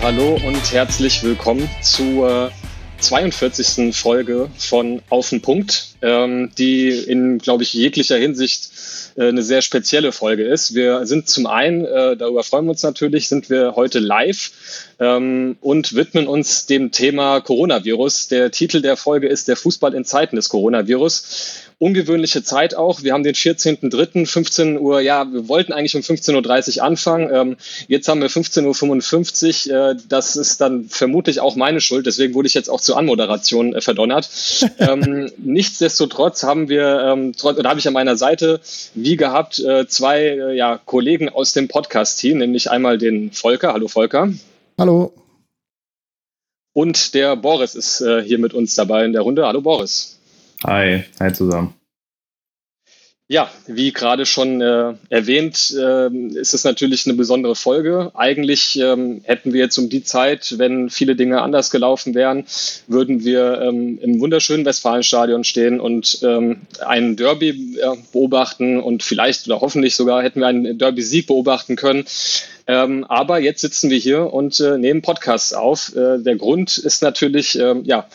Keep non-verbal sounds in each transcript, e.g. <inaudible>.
Hallo und herzlich willkommen zur 42. Folge von Auf den Punkt, ähm, die in, glaube ich, jeglicher Hinsicht äh, eine sehr spezielle Folge ist. Wir sind zum einen, äh, darüber freuen wir uns natürlich, sind wir heute live ähm, und widmen uns dem Thema Coronavirus. Der Titel der Folge ist Der Fußball in Zeiten des Coronavirus ungewöhnliche Zeit auch. Wir haben den 14.03., 15 Uhr, ja, wir wollten eigentlich um 15.30 Uhr anfangen. Ähm, jetzt haben wir 15.55 Uhr. Äh, das ist dann vermutlich auch meine Schuld. Deswegen wurde ich jetzt auch zur Anmoderation äh, verdonnert. <laughs> ähm, nichtsdestotrotz haben wir, ähm, oder habe ich an meiner Seite, wie gehabt, äh, zwei äh, ja, Kollegen aus dem Podcast-Team, nämlich einmal den Volker. Hallo Volker. Hallo. Und der Boris ist äh, hier mit uns dabei in der Runde. Hallo Boris. Hi, hi zusammen. Ja, wie gerade schon äh, erwähnt, äh, ist es natürlich eine besondere Folge. Eigentlich ähm, hätten wir jetzt um die Zeit, wenn viele Dinge anders gelaufen wären, würden wir ähm, im wunderschönen Westfalenstadion stehen und ähm, einen Derby äh, beobachten und vielleicht oder hoffentlich sogar hätten wir einen Derby-Sieg beobachten können. Ähm, aber jetzt sitzen wir hier und äh, nehmen Podcasts auf. Äh, der Grund ist natürlich, äh, ja,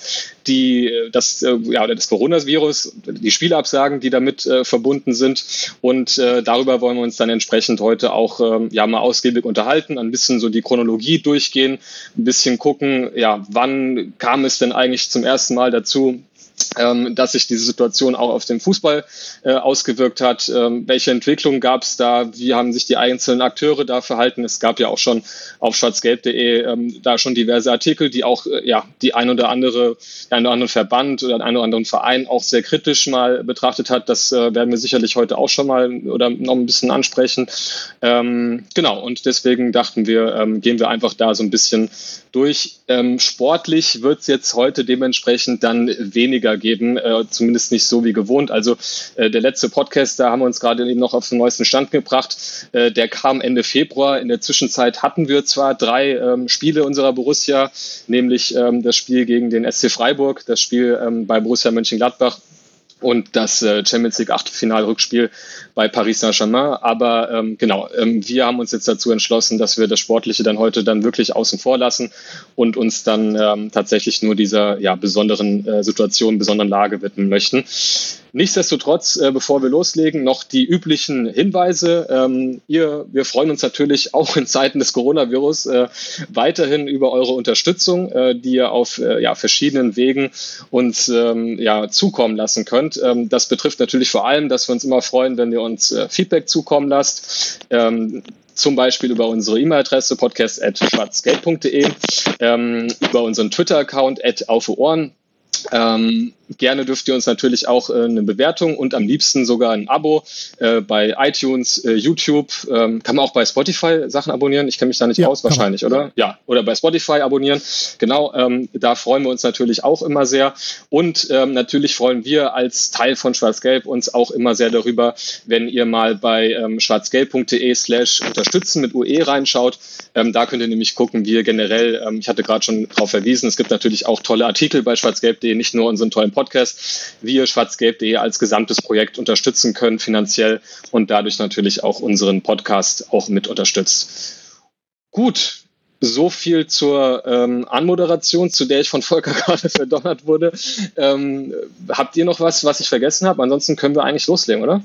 die, das, äh, ja, das Coronavirus, die Spielabsagen, die damit äh, verbunden sind. Und äh, darüber wollen wir uns dann entsprechend heute auch ähm, ja, mal ausgiebig unterhalten, ein bisschen so die Chronologie durchgehen, ein bisschen gucken, ja, wann kam es denn eigentlich zum ersten Mal dazu, ähm, dass sich diese Situation auch auf den Fußball äh, ausgewirkt hat. Ähm, welche Entwicklungen gab es da? Wie haben sich die einzelnen Akteure da verhalten? Es gab ja auch schon auf schwarzgelb.de ähm, da schon diverse Artikel, die auch äh, ja die ein oder andere, der ein oder andere Verband oder ein oder anderen Verein auch sehr kritisch mal betrachtet hat. Das äh, werden wir sicherlich heute auch schon mal oder noch ein bisschen ansprechen. Ähm, genau, und deswegen dachten wir, ähm, gehen wir einfach da so ein bisschen durch. Ähm, sportlich wird es jetzt heute dementsprechend dann weniger geben, äh, zumindest nicht so wie gewohnt. Also äh, der letzte Podcast, da haben wir uns gerade eben noch auf den neuesten Stand gebracht. Äh, der kam Ende Februar. In der Zwischenzeit hatten wir zwar drei ähm, Spiele unserer Borussia, nämlich ähm, das Spiel gegen den SC Freiburg, das Spiel ähm, bei Borussia Mönchengladbach und das äh, Champions League Achtelfinalrückspiel bei Paris Saint-Germain. Aber ähm, genau, ähm, wir haben uns jetzt dazu entschlossen, dass wir das Sportliche dann heute dann wirklich außen vor lassen und uns dann ähm, tatsächlich nur dieser ja, besonderen äh, Situation, besonderen Lage widmen möchten. Nichtsdestotrotz, äh, bevor wir loslegen, noch die üblichen Hinweise. Ähm, ihr, wir freuen uns natürlich auch in Zeiten des Coronavirus äh, weiterhin über eure Unterstützung, äh, die ihr auf äh, ja, verschiedenen Wegen uns ähm, ja, zukommen lassen könnt. Ähm, das betrifft natürlich vor allem, dass wir uns immer freuen, wenn ihr uns äh, Feedback zukommen lasst. Ähm, zum Beispiel über unsere E-Mail-Adresse podcast.schwarzgeld.de, ähm, über unseren Twitter-Account at auf Ohren. Ähm, Gerne dürft ihr uns natürlich auch äh, eine Bewertung und am liebsten sogar ein Abo äh, bei iTunes, äh, YouTube. Ähm, kann man auch bei Spotify Sachen abonnieren? Ich kenne mich da nicht ja, aus, wahrscheinlich, oder? Ja, oder bei Spotify abonnieren. Genau, ähm, da freuen wir uns natürlich auch immer sehr. Und ähm, natürlich freuen wir als Teil von Schwarz-Gelb uns auch immer sehr darüber, wenn ihr mal bei ähm, schwarzgelb.de slash unterstützen mit UE reinschaut. Ähm, da könnt ihr nämlich gucken, wie ihr generell, ähm, ich hatte gerade schon darauf verwiesen, es gibt natürlich auch tolle Artikel bei schwarzgelb.de, nicht nur unseren tollen Podcast, wie ihr schwarzgelb.de als gesamtes Projekt unterstützen könnt finanziell und dadurch natürlich auch unseren Podcast auch mit unterstützt. Gut, so viel zur ähm, Anmoderation, zu der ich von Volker <laughs> gerade verdonnert wurde. Ähm, habt ihr noch was, was ich vergessen habe? Ansonsten können wir eigentlich loslegen, oder?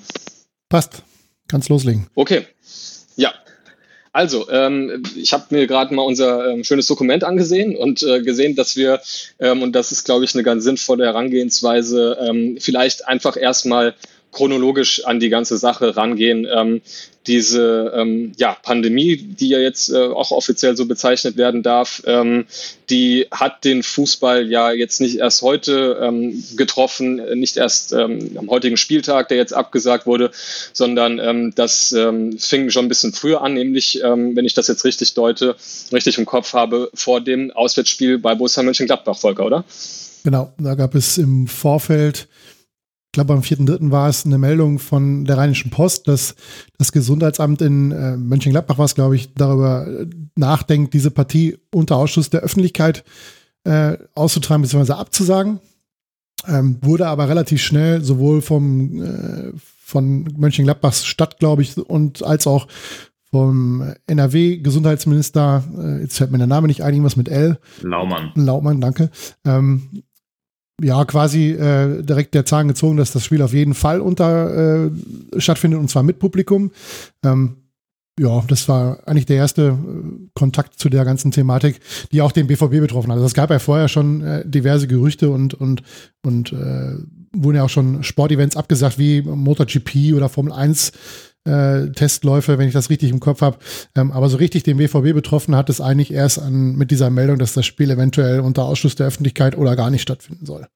Passt. Kannst loslegen. Okay. Also, ähm, ich habe mir gerade mal unser ähm, schönes Dokument angesehen und äh, gesehen, dass wir, ähm, und das ist, glaube ich, eine ganz sinnvolle Herangehensweise, ähm, vielleicht einfach erstmal chronologisch an die ganze Sache rangehen. Ähm, diese ähm, ja, Pandemie, die ja jetzt äh, auch offiziell so bezeichnet werden darf, ähm, die hat den Fußball ja jetzt nicht erst heute ähm, getroffen, nicht erst ähm, am heutigen Spieltag, der jetzt abgesagt wurde, sondern ähm, das ähm, fing schon ein bisschen früher an, nämlich, ähm, wenn ich das jetzt richtig deute, richtig im Kopf habe, vor dem Auswärtsspiel bei Borussia Mönchengladbach, Volker, oder? Genau, da gab es im Vorfeld glaube, am 4.3. war es eine Meldung von der Rheinischen Post, dass das Gesundheitsamt in äh, Mönchengladbach war es, glaube ich, darüber äh, nachdenkt, diese Partie unter Ausschuss der Öffentlichkeit äh, auszutragen bzw. abzusagen. Ähm, wurde aber relativ schnell sowohl vom äh, von Mönchengladbachs Stadt, glaube ich, und als auch vom NRW-Gesundheitsminister, äh, jetzt fällt mir der Name nicht ein, irgendwas mit L. Laumann. Laumann, danke. Ähm, ja, quasi äh, direkt der Zahn gezogen, dass das Spiel auf jeden Fall unter äh, stattfindet und zwar mit Publikum. Ähm, ja, das war eigentlich der erste äh, Kontakt zu der ganzen Thematik, die auch den BVB betroffen hat. Also es gab ja vorher schon äh, diverse Gerüchte und und und äh, wurden ja auch schon Sportevents abgesagt wie MotoGP oder Formel 1 äh, Testläufe, wenn ich das richtig im Kopf habe. Ähm, aber so richtig den BVB betroffen hat es eigentlich erst an, mit dieser Meldung, dass das Spiel eventuell unter Ausschluss der Öffentlichkeit oder gar nicht stattfinden soll.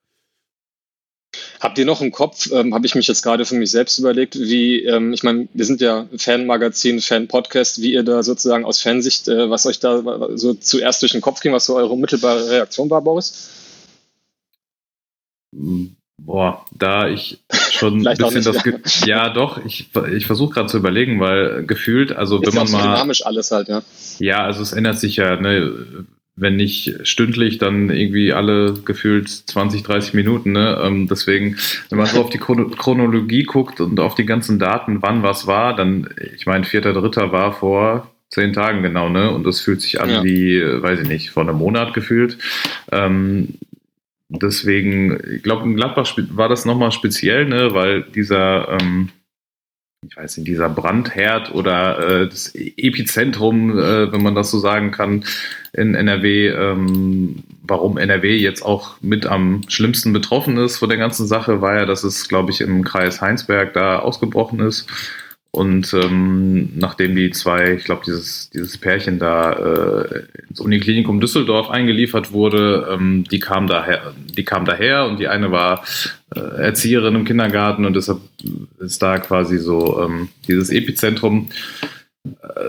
Habt ihr noch im Kopf, ähm, habe ich mich jetzt gerade für mich selbst überlegt, wie, ähm, ich meine, wir sind ja Fanmagazin, Fan-Podcast, wie ihr da sozusagen aus Fansicht, äh, was euch da so zuerst durch den Kopf ging, was so eure unmittelbare Reaktion war, Boris? Boah, da ich schon <laughs> ein bisschen das. Ja. ja, doch, ich, ich versuche gerade zu überlegen, weil gefühlt, also Ist wenn man so mal. dynamisch alles halt, ja. Ja, also es ändert sich ja, ne? Wenn nicht stündlich, dann irgendwie alle gefühlt 20, 30 Minuten. Ne? Ähm, deswegen, wenn man so auf die Chronologie guckt und auf die ganzen Daten, wann was war, dann, ich meine, vierter, dritter war vor zehn Tagen genau, ne? Und das fühlt sich an ja. wie, weiß ich nicht, vor einem Monat gefühlt. Ähm, deswegen, ich glaube, in Gladbach war das nochmal speziell, ne, weil dieser, ähm, ich weiß nicht, dieser Brandherd oder äh, das Epizentrum, äh, wenn man das so sagen kann, in NRW, ähm, warum NRW jetzt auch mit am schlimmsten betroffen ist von der ganzen Sache, war ja, dass es, glaube ich, im Kreis Heinsberg da ausgebrochen ist. Und ähm, nachdem die zwei, ich glaube, dieses, dieses Pärchen da äh, ins Uniklinikum Düsseldorf eingeliefert wurde, ähm, die kam daher, die kam daher und die eine war äh, Erzieherin im Kindergarten und deshalb ist da quasi so ähm, dieses Epizentrum äh,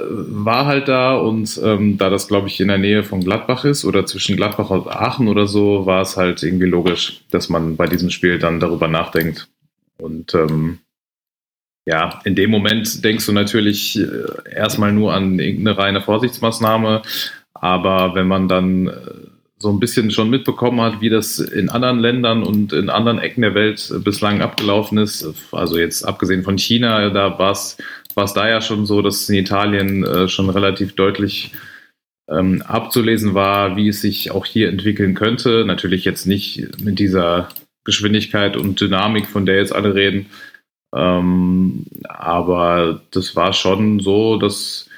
war halt da und ähm, da das, glaube ich, in der Nähe von Gladbach ist oder zwischen Gladbach und Aachen oder so, war es halt irgendwie logisch, dass man bei diesem Spiel dann darüber nachdenkt. Und ähm, ja, in dem Moment denkst du natürlich äh, erstmal nur an irgendeine reine Vorsichtsmaßnahme, aber wenn man dann äh, so ein bisschen schon mitbekommen hat, wie das in anderen Ländern und in anderen Ecken der Welt bislang abgelaufen ist, also jetzt abgesehen von China, da war es da ja schon so, dass in Italien äh, schon relativ deutlich ähm, abzulesen war, wie es sich auch hier entwickeln könnte. Natürlich jetzt nicht mit dieser Geschwindigkeit und Dynamik, von der jetzt alle reden, ähm, aber das war schon so, dass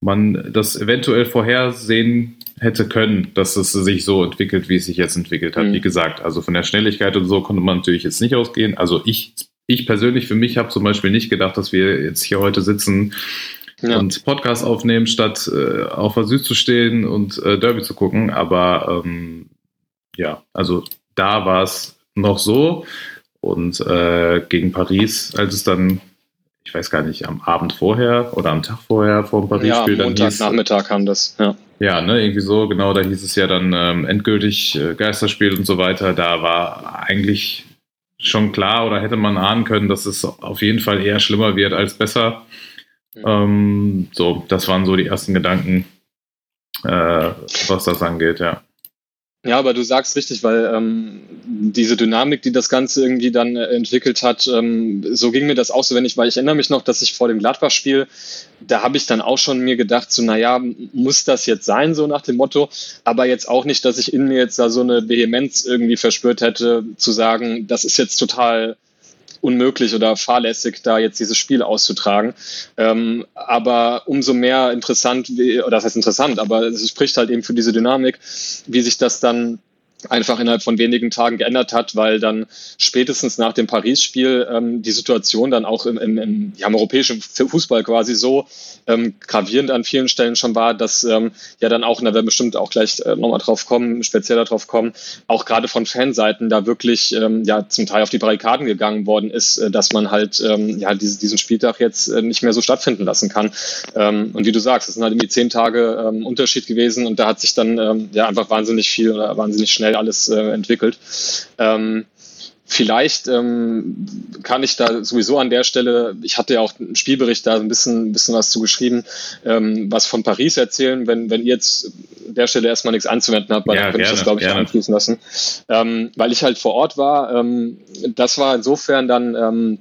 man das eventuell vorhersehen hätte können, dass es sich so entwickelt, wie es sich jetzt entwickelt hat. Mhm. Wie gesagt, also von der Schnelligkeit und so konnte man natürlich jetzt nicht ausgehen. Also ich, ich persönlich für mich habe zum Beispiel nicht gedacht, dass wir jetzt hier heute sitzen ja. und Podcast aufnehmen, statt äh, auf Süd zu stehen und äh, Derby zu gucken. Aber ähm, ja, also da war es noch so. Und äh, gegen Paris, als es dann, ich weiß gar nicht, am Abend vorher oder am Tag vorher vor dem Paris-Spiel ja, dann Montag, hieß. Nachmittag kam das, ja. Ja, ne, irgendwie so, genau, da hieß es ja dann ähm, endgültig äh, Geisterspiel und so weiter. Da war eigentlich schon klar oder hätte man ahnen können, dass es auf jeden Fall eher schlimmer wird als besser. Mhm. Ähm, so, das waren so die ersten Gedanken, äh, was das angeht, ja. Ja, aber du sagst richtig, weil ähm, diese Dynamik, die das Ganze irgendwie dann äh, entwickelt hat, ähm, so ging mir das auch so, wenn ich, weil ich erinnere mich noch, dass ich vor dem Gladbach-Spiel, da habe ich dann auch schon mir gedacht, so, naja, muss das jetzt sein, so nach dem Motto, aber jetzt auch nicht, dass ich in mir jetzt da so eine Vehemenz irgendwie verspürt hätte, zu sagen, das ist jetzt total unmöglich oder fahrlässig, da jetzt dieses Spiel auszutragen. Ähm, aber umso mehr interessant, wie, oder das heißt interessant, aber es spricht halt eben für diese Dynamik, wie sich das dann einfach innerhalb von wenigen Tagen geändert hat, weil dann spätestens nach dem Paris-Spiel ähm, die Situation dann auch im, im, im, ja, im europäischen Fußball quasi so ähm, gravierend an vielen Stellen schon war, dass ähm, ja dann auch, und da werden wir bestimmt auch gleich äh, nochmal drauf kommen, speziell darauf kommen, auch gerade von Fanseiten da wirklich ähm, ja zum Teil auf die Barrikaden gegangen worden ist, äh, dass man halt ähm, ja diese, diesen Spieltag jetzt äh, nicht mehr so stattfinden lassen kann. Ähm, und wie du sagst, es sind halt irgendwie zehn Tage ähm, Unterschied gewesen und da hat sich dann ähm, ja einfach wahnsinnig viel oder wahnsinnig schnell alles äh, entwickelt. Ähm, Vielleicht ähm, kann ich da sowieso an der Stelle, ich hatte ja auch einen Spielbericht da ein bisschen, ein bisschen was zugeschrieben, ähm, was von Paris erzählen, wenn, wenn ihr jetzt an der Stelle erstmal nichts anzuwenden habt, weil ja, dann könnte ich das, glaube ich, anfließen lassen. Ähm, weil ich halt vor Ort war, ähm, das war insofern dann ähm,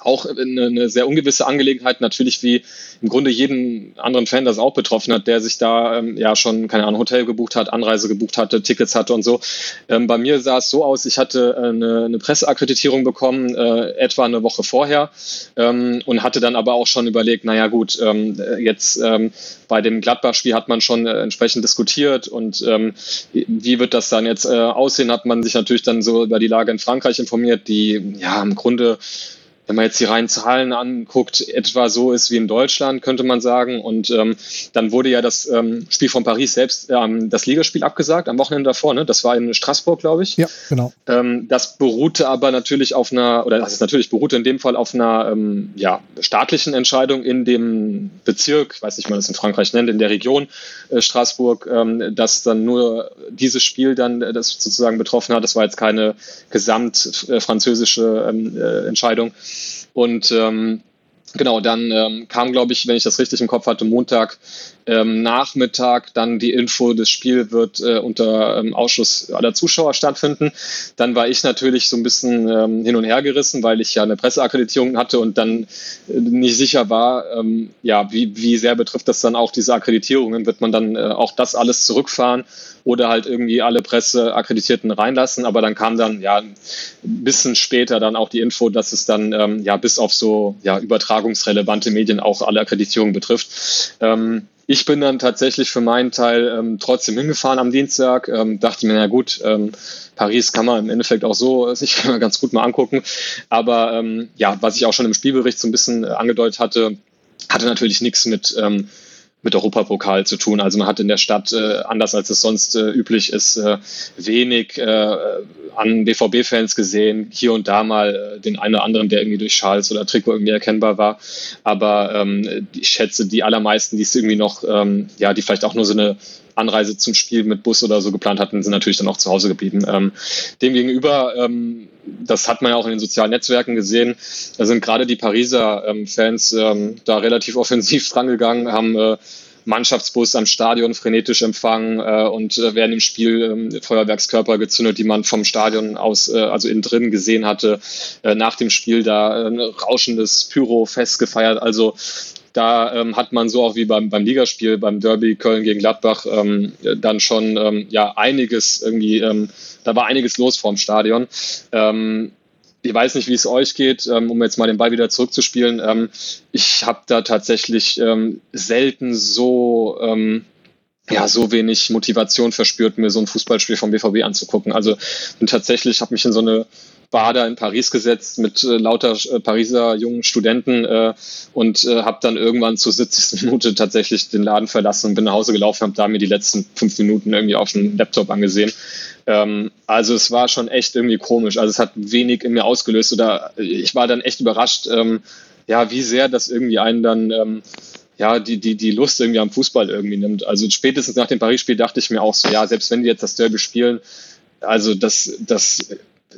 auch eine, eine sehr ungewisse Angelegenheit, natürlich wie im Grunde jeden anderen Fan das auch betroffen hat, der sich da ähm, ja schon, keine Ahnung, Hotel gebucht hat, Anreise gebucht hatte, Tickets hatte und so. Ähm, bei mir sah es so aus, ich hatte äh, eine, eine Presseakkreditierung bekommen, äh, etwa eine Woche vorher ähm, und hatte dann aber auch schon überlegt, naja gut, ähm, jetzt ähm, bei dem Gladbach-Spiel hat man schon äh, entsprechend diskutiert und ähm, wie wird das dann jetzt äh, aussehen, hat man sich natürlich dann so über die Lage in Frankreich informiert, die ja im Grunde wenn man jetzt die reinen Zahlen anguckt, etwa so ist wie in Deutschland, könnte man sagen. Und ähm, dann wurde ja das ähm, Spiel von Paris selbst, ähm, das Ligaspiel abgesagt am Wochenende davor. Ne? Das war in Straßburg, glaube ich. Ja, genau. Ähm, das beruhte aber natürlich auf einer, oder das ist natürlich beruhte in dem Fall auf einer ähm, ja, staatlichen Entscheidung in dem Bezirk, ich weiß nicht, wie man das in Frankreich nennt, in der Region äh, Straßburg, ähm, dass dann nur dieses Spiel dann äh, das sozusagen betroffen hat. Das war jetzt keine gesamt äh, französische äh, Entscheidung. Und ähm, genau, dann ähm, kam, glaube ich, wenn ich das richtig im Kopf hatte, Montag ähm, Nachmittag dann die Info, das Spiel wird äh, unter ähm, Ausschuss aller Zuschauer stattfinden. Dann war ich natürlich so ein bisschen ähm, hin und her gerissen, weil ich ja eine Presseakkreditierung hatte und dann äh, nicht sicher war, ähm, ja, wie, wie sehr betrifft das dann auch diese Akkreditierungen? Wird man dann äh, auch das alles zurückfahren oder halt irgendwie alle Presseakkreditierten reinlassen? Aber dann kam dann ja ein bisschen später dann auch die Info, dass es dann ähm, ja bis auf so ja, übertragungsrelevante Medien auch alle Akkreditierungen betrifft. Ähm, ich bin dann tatsächlich für meinen Teil ähm, trotzdem hingefahren am Dienstag. Ähm, dachte mir, na gut, ähm, Paris kann man im Endeffekt auch so sich <laughs> ganz gut mal angucken. Aber ähm, ja, was ich auch schon im Spielbericht so ein bisschen äh, angedeutet hatte, hatte natürlich nichts mit ähm, mit Europapokal zu tun. Also man hat in der Stadt, äh, anders als es sonst äh, üblich ist, äh, wenig äh, an BVB-Fans gesehen. Hier und da mal äh, den einen oder anderen, der irgendwie durch Schals oder Trikot irgendwie erkennbar war. Aber ähm, ich schätze, die allermeisten, die es irgendwie noch, ähm, ja, die vielleicht auch nur so eine Anreise zum Spiel mit Bus oder so geplant hatten, sind natürlich dann auch zu Hause geblieben. Ähm, Demgegenüber, ähm, das hat man ja auch in den sozialen Netzwerken gesehen, da sind gerade die Pariser ähm, Fans ähm, da relativ offensiv <laughs> drangegangen, haben äh, Mannschaftsbus am Stadion frenetisch empfangen äh, und äh, werden im Spiel äh, Feuerwerkskörper gezündet, die man vom Stadion aus, äh, also innen drin gesehen hatte. Äh, nach dem Spiel da ein rauschendes Pyro-Fest gefeiert. Also da ähm, hat man so auch wie beim, beim Ligaspiel, beim Derby Köln gegen Gladbach, ähm, dann schon ähm, ja einiges irgendwie, ähm, da war einiges los vorm Stadion. Ähm, ich weiß nicht, wie es euch geht, ähm, um jetzt mal den Ball wieder zurückzuspielen. Ich habe da tatsächlich selten so ja so wenig Motivation verspürt, mir so ein Fußballspiel vom BVB anzugucken. Also bin tatsächlich habe mich in so eine Bader in Paris gesetzt mit äh, lauter äh, Pariser jungen Studenten äh, und äh, habe dann irgendwann zur 70. Minute tatsächlich den Laden verlassen und bin nach Hause gelaufen, habe da mir die letzten fünf Minuten irgendwie auf dem Laptop angesehen. Ähm, also es war schon echt irgendwie komisch. Also es hat wenig in mir ausgelöst oder ich war dann echt überrascht, ähm, ja, wie sehr das irgendwie einen dann ähm, ja, die, die, die Lust irgendwie am Fußball irgendwie nimmt. Also spätestens nach dem Paris-Spiel dachte ich mir auch so, ja, selbst wenn die jetzt das Derby spielen, also das, das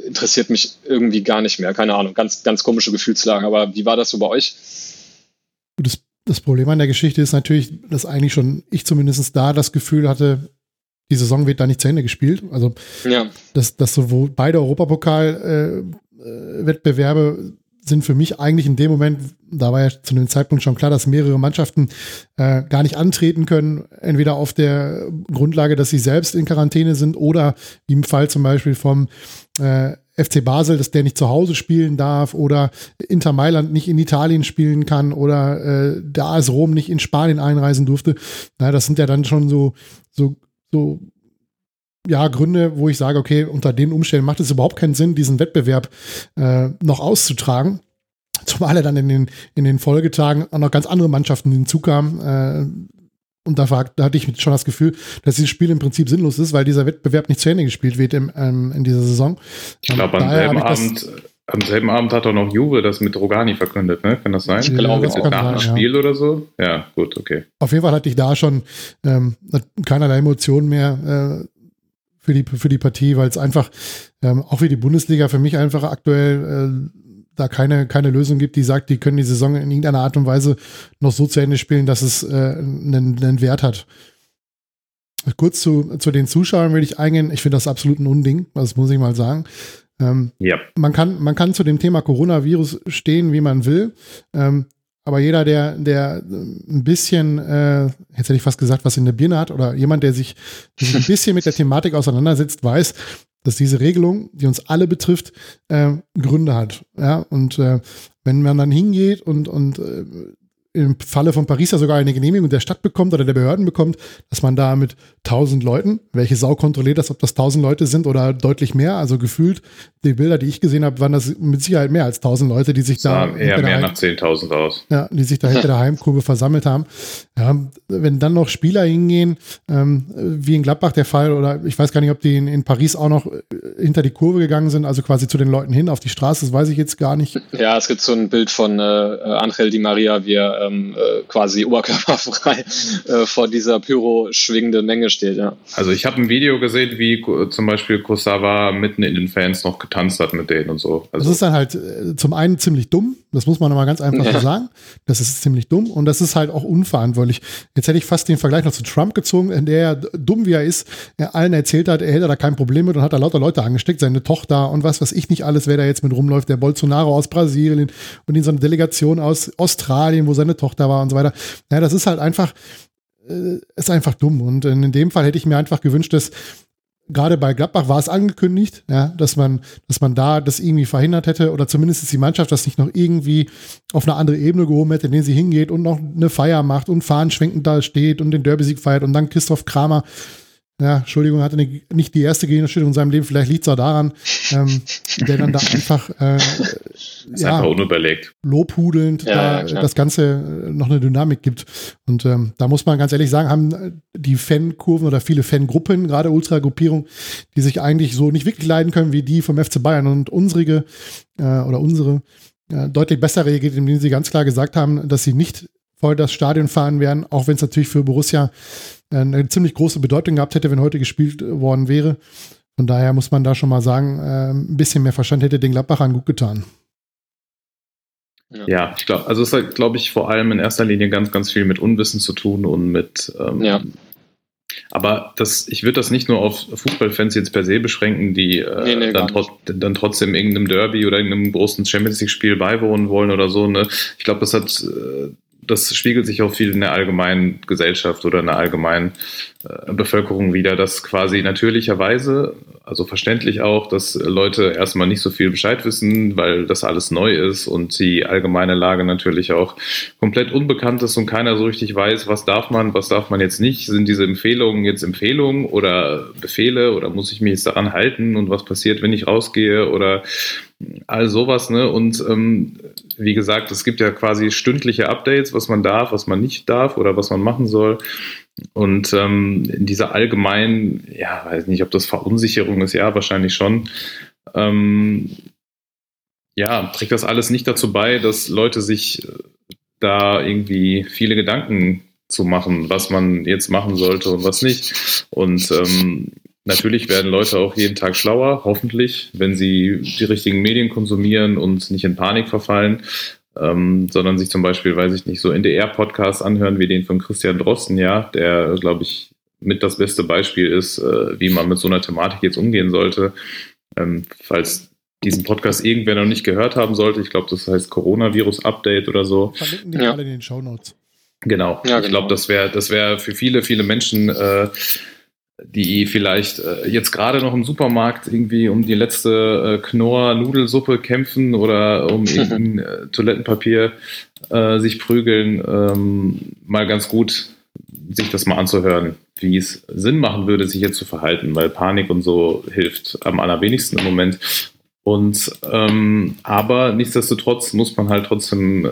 interessiert mich irgendwie gar nicht mehr. Keine Ahnung, ganz, ganz komische Gefühlslage. Aber wie war das so bei euch? Das, das Problem an der Geschichte ist natürlich, dass eigentlich schon ich zumindest da das Gefühl hatte, die Saison wird da nicht zu Ende gespielt. Also, ja. dass, dass sowohl beide Europapokal-Wettbewerbe äh, sind für mich eigentlich in dem Moment, da war ja zu dem Zeitpunkt schon klar, dass mehrere Mannschaften äh, gar nicht antreten können, entweder auf der Grundlage, dass sie selbst in Quarantäne sind oder wie im Fall zum Beispiel vom äh, FC Basel, dass der nicht zu Hause spielen darf oder Inter Mailand nicht in Italien spielen kann oder äh, der AS Rom nicht in Spanien einreisen durfte. Na, das sind ja dann schon so, so, so ja, Gründe, wo ich sage, okay, unter den Umständen macht es überhaupt keinen Sinn, diesen Wettbewerb äh, noch auszutragen. Zumal er dann in den, in den Folgetagen auch noch ganz andere Mannschaften hinzukamen. Äh, und da, war, da hatte ich schon das Gefühl, dass dieses Spiel im Prinzip sinnlos ist, weil dieser Wettbewerb nicht zu Ende gespielt wird im, ähm, in dieser Saison. Ich glaube, am selben Abend am selben Abend hat auch noch Juve das mit Rogani verkündet, ne? Kann das sein? Ich glaube, ja, nach dem Spiel ja. oder so. Ja, gut, okay. Auf jeden Fall hatte ich da schon ähm, keinerlei Emotionen mehr äh, für, die, für die Partie, weil es einfach, ähm, auch wie die Bundesliga für mich einfach aktuell äh, da keine, keine Lösung gibt, die sagt, die können die Saison in irgendeiner Art und Weise noch so zu Ende spielen, dass es äh, einen, einen Wert hat. Kurz zu, zu den Zuschauern will ich eingehen. Ich finde das absolut ein Unding, das muss ich mal sagen. Ähm, ja. man, kann, man kann zu dem Thema Coronavirus stehen, wie man will. Ähm, aber jeder, der, der ein bisschen, äh, jetzt hätte ich fast gesagt, was in der Birne hat, oder jemand, der sich, sich ein bisschen mit der <laughs> Thematik auseinandersetzt, weiß, dass diese Regelung, die uns alle betrifft, äh, Gründe hat. Ja, und äh, wenn man dann hingeht und, und äh, im Falle von Paris ja sogar eine Genehmigung der Stadt bekommt oder der Behörden bekommt, dass man da mit 1000 Leuten, welche Sau kontrolliert das, ob das 1000 Leute sind oder deutlich mehr, also gefühlt, die Bilder, die ich gesehen habe, waren das mit Sicherheit mehr als 1000 Leute, die sich da eher mehr nach 10.000 aus. Ja, die sich da hinter der <laughs> Heimkurve versammelt haben. Ja, wenn dann noch Spieler hingehen, ähm, wie in Gladbach der Fall, oder ich weiß gar nicht, ob die in, in, Paris auch noch äh, hinter die Kurve gegangen sind, also quasi zu den Leuten hin auf die Straße, das weiß ich jetzt gar nicht. Ja, es gibt so ein Bild von äh, Angel Di Maria, wie er ähm, äh, quasi oberkörperfrei <laughs> äh, vor dieser Pyro schwingende Menge steht, ja. Also ich habe ein Video gesehen, wie zum Beispiel Kosawa mitten in den Fans noch getanzt hat mit denen und so. Also das ist dann halt äh, zum einen ziemlich dumm, das muss man nochmal ganz einfach ja. so sagen. Das ist ziemlich dumm und das ist halt auch unverantwortlich. Jetzt hätte ich fast den Vergleich noch zu Trump gezogen, in der er dumm wie er ist, er allen erzählt hat, er hätte da kein Problem mit und hat da lauter Leute angesteckt, seine Tochter und was weiß ich nicht alles, wer da jetzt mit rumläuft, der Bolsonaro aus Brasilien und in so einer Delegation aus Australien, wo seine Tochter war und so weiter. Ja, das ist halt einfach, äh, ist einfach dumm. Und in dem Fall hätte ich mir einfach gewünscht, dass gerade bei Gladbach war es angekündigt, ja, dass man, dass man da das irgendwie verhindert hätte oder zumindest die Mannschaft das nicht noch irgendwie auf eine andere Ebene gehoben hätte, in denen sie hingeht und noch eine Feier macht und Fahnen schwenkend da steht und den Derby-Sieg feiert und dann Christoph Kramer ja, Entschuldigung, hatte eine, nicht die erste Gehirnerschütterung in seinem Leben, vielleicht liegt es auch daran, ähm, der dann da einfach, äh, ja, einfach unüberlegt. lobhudelnd ja, da ja, das Ganze äh, noch eine Dynamik gibt. Und ähm, da muss man ganz ehrlich sagen, haben die Fankurven oder viele Fangruppen, gerade Ultragruppierungen, die sich eigentlich so nicht wirklich leiden können wie die vom FC Bayern und unsere äh, oder unsere äh, deutlich besser reagiert, indem sie ganz klar gesagt haben, dass sie nicht voll das Stadion fahren werden, auch wenn es natürlich für Borussia äh, eine ziemlich große Bedeutung gehabt hätte, wenn heute gespielt worden wäre. Von daher muss man da schon mal sagen, äh, ein bisschen mehr Verstand hätte den Gladbachern gut getan. Ja, ich glaube, also es hat, glaube ich, vor allem in erster Linie ganz, ganz viel mit Unwissen zu tun und mit. Ähm, ja. Aber das, ich würde das nicht nur auf Fußballfans jetzt per se beschränken, die äh, nee, nee, dann, tro dann, trotzdem irgendeinem Derby oder irgendeinem großen Champions League-Spiel beiwohnen wollen oder so. Ne? Ich glaube, das hat äh, das spiegelt sich auch viel in der allgemeinen Gesellschaft oder in der allgemeinen äh, Bevölkerung wieder, dass quasi natürlicherweise, also verständlich auch, dass Leute erstmal nicht so viel Bescheid wissen, weil das alles neu ist und die allgemeine Lage natürlich auch komplett unbekannt ist und keiner so richtig weiß, was darf man, was darf man jetzt nicht. Sind diese Empfehlungen jetzt Empfehlungen oder Befehle oder muss ich mich jetzt daran halten und was passiert, wenn ich rausgehe oder all sowas, ne? Und ähm, wie gesagt, es gibt ja quasi stündliche Updates, was man darf, was man nicht darf oder was man machen soll. Und ähm, in dieser allgemeinen, ja, weiß nicht, ob das Verunsicherung ist, ja, wahrscheinlich schon. Ähm, ja, trägt das alles nicht dazu bei, dass Leute sich äh, da irgendwie viele Gedanken zu machen, was man jetzt machen sollte und was nicht. Und ähm, Natürlich werden Leute auch jeden Tag schlauer, hoffentlich, wenn sie die richtigen Medien konsumieren und nicht in Panik verfallen, ähm, sondern sich zum Beispiel, weiß ich nicht, so NDR-Podcasts anhören wie den von Christian Drosten, ja, der, glaube ich, mit das beste Beispiel ist, äh, wie man mit so einer Thematik jetzt umgehen sollte. Ähm, falls diesen Podcast irgendwer noch nicht gehört haben sollte, ich glaube, das heißt Coronavirus-Update oder so. Verlinken die ja. alle in den Show Notes. Genau. Ja, ich glaube, genau. das wäre das wäre für viele, viele Menschen äh, die vielleicht äh, jetzt gerade noch im Supermarkt irgendwie um die letzte äh, Knorr-Nudelsuppe kämpfen oder um <laughs> irgendein äh, Toilettenpapier äh, sich prügeln, ähm, mal ganz gut sich das mal anzuhören, wie es Sinn machen würde, sich jetzt zu verhalten, weil Panik und so hilft am allerwenigsten im Moment. Und ähm, aber nichtsdestotrotz muss man halt trotzdem äh,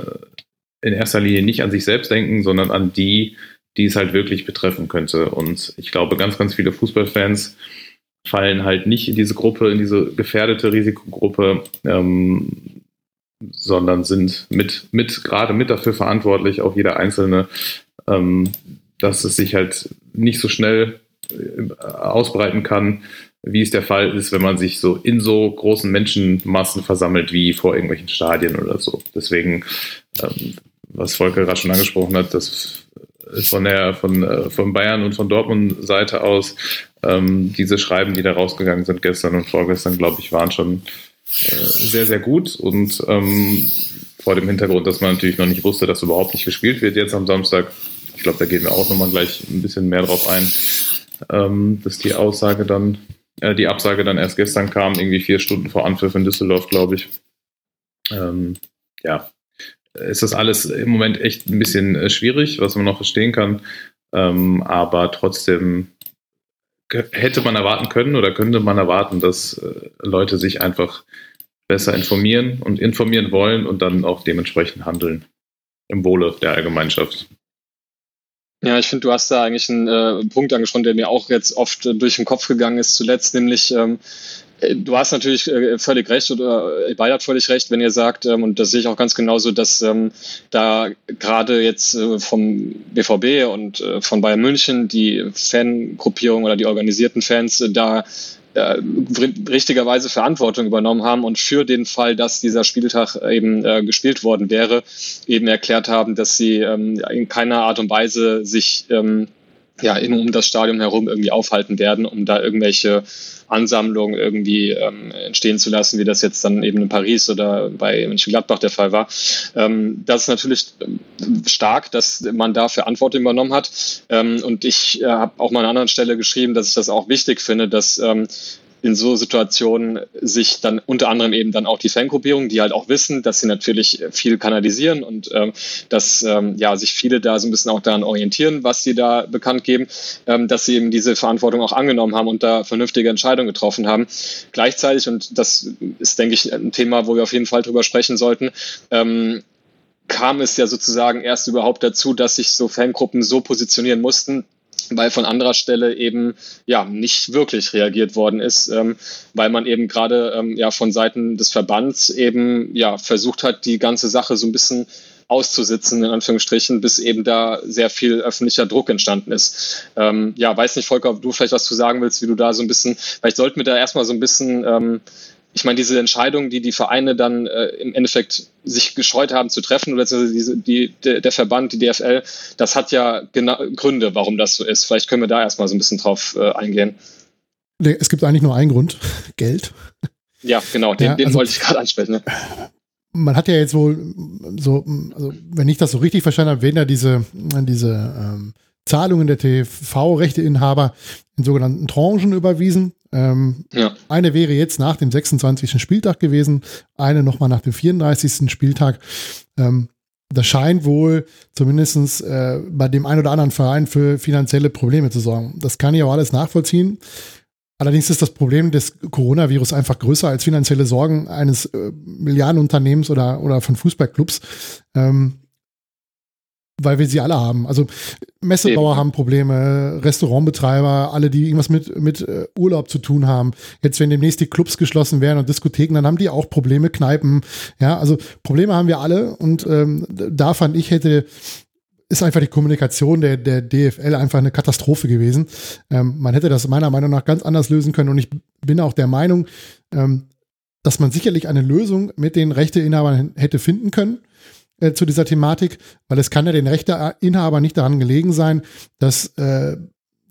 in erster Linie nicht an sich selbst denken, sondern an die, die es halt wirklich betreffen könnte. Und ich glaube, ganz, ganz viele Fußballfans fallen halt nicht in diese Gruppe, in diese gefährdete Risikogruppe, ähm, sondern sind mit, mit, gerade mit dafür verantwortlich, auch jeder Einzelne, ähm, dass es sich halt nicht so schnell äh, ausbreiten kann, wie es der Fall ist, wenn man sich so in so großen Menschenmassen versammelt wie vor irgendwelchen Stadien oder so. Deswegen, ähm, was Volker gerade schon angesprochen hat, das von der von, äh, von Bayern und von Dortmund Seite aus ähm, diese Schreiben, die da rausgegangen sind gestern und vorgestern, glaube ich, waren schon äh, sehr, sehr gut und ähm, vor dem Hintergrund, dass man natürlich noch nicht wusste, dass überhaupt nicht gespielt wird jetzt am Samstag. Ich glaube, da gehen wir auch nochmal gleich ein bisschen mehr drauf ein, ähm, dass die Aussage dann, äh, die Absage dann erst gestern kam, irgendwie vier Stunden vor Anpfiff in Düsseldorf, glaube ich. Ähm, ja, ist das alles im Moment echt ein bisschen äh, schwierig, was man noch verstehen kann. Ähm, aber trotzdem hätte man erwarten können oder könnte man erwarten, dass äh, Leute sich einfach besser informieren und informieren wollen und dann auch dementsprechend handeln im Wohle der Allgemeinschaft. Ja, ich finde, du hast da eigentlich einen äh, Punkt angesprochen, der mir auch jetzt oft äh, durch den Kopf gegangen ist zuletzt, nämlich ähm, äh, Du hast natürlich äh, völlig recht oder äh, beide hat völlig recht, wenn ihr sagt, ähm, und das sehe ich auch ganz genauso, dass ähm, da gerade jetzt vom BVB und von Bayern München die Fangruppierung oder die organisierten Fans da äh, richtigerweise Verantwortung übernommen haben und für den Fall, dass dieser Spieltag eben äh, gespielt worden wäre, eben erklärt haben, dass sie ähm, in keiner Art und Weise sich ja, in um das Stadion herum irgendwie aufhalten werden, um da irgendwelche Ansammlungen irgendwie ähm, entstehen zu lassen, wie das jetzt dann eben in Paris oder bei Mönchengladbach der Fall war. Ähm, das ist natürlich ähm, stark, dass man da Verantwortung übernommen hat. Ähm, und ich äh, habe auch mal an einer anderen Stelle geschrieben, dass ich das auch wichtig finde, dass ähm, in so Situationen sich dann unter anderem eben dann auch die Fangruppierungen, die halt auch wissen, dass sie natürlich viel kanalisieren und ähm, dass ähm, ja sich viele da so ein bisschen auch daran orientieren, was sie da bekannt geben, ähm, dass sie eben diese Verantwortung auch angenommen haben und da vernünftige Entscheidungen getroffen haben. Gleichzeitig, und das ist, denke ich, ein Thema, wo wir auf jeden Fall drüber sprechen sollten, ähm, kam es ja sozusagen erst überhaupt dazu, dass sich so Fangruppen so positionieren mussten, weil von anderer Stelle eben ja nicht wirklich reagiert worden ist, ähm, weil man eben gerade ähm, ja von Seiten des Verbands eben ja versucht hat, die ganze Sache so ein bisschen auszusitzen, in Anführungsstrichen, bis eben da sehr viel öffentlicher Druck entstanden ist. Ähm, ja, weiß nicht, Volker, ob du vielleicht was zu sagen willst, wie du da so ein bisschen, vielleicht sollten wir da erstmal so ein bisschen ähm, ich meine, diese Entscheidung, die die Vereine dann äh, im Endeffekt sich gescheut haben zu treffen, oder diese, die, der, Verband, die DFL, das hat ja genau Gründe, warum das so ist. Vielleicht können wir da erstmal so ein bisschen drauf äh, eingehen. Es gibt eigentlich nur einen Grund, <laughs> Geld. Ja, genau, den, ja, den also, wollte ich gerade ansprechen. Ne? Man hat ja jetzt wohl so, also wenn ich das so richtig verstanden habe, werden ja diese, diese ähm, Zahlungen der TV-Rechteinhaber in sogenannten Tranchen überwiesen. Ähm, ja. Eine wäre jetzt nach dem 26. Spieltag gewesen, eine nochmal nach dem 34. Spieltag. Ähm, das scheint wohl zumindest äh, bei dem einen oder anderen Verein für finanzielle Probleme zu sorgen. Das kann ich auch alles nachvollziehen. Allerdings ist das Problem des Coronavirus einfach größer als finanzielle Sorgen eines äh, Milliardenunternehmens oder, oder von Fußballclubs. Ähm, weil wir sie alle haben. Also Messebauer Eben. haben Probleme, Restaurantbetreiber, alle, die irgendwas mit, mit äh, Urlaub zu tun haben. Jetzt, wenn demnächst die Clubs geschlossen werden und Diskotheken, dann haben die auch Probleme, Kneipen. Ja, also Probleme haben wir alle und ähm, da fand ich, hätte ist einfach die Kommunikation der, der DFL einfach eine Katastrophe gewesen. Ähm, man hätte das meiner Meinung nach ganz anders lösen können und ich bin auch der Meinung, ähm, dass man sicherlich eine Lösung mit den Rechteinhabern hätte finden können äh, zu dieser Thematik, weil es kann ja den Rechteinhaber nicht daran gelegen sein, dass äh,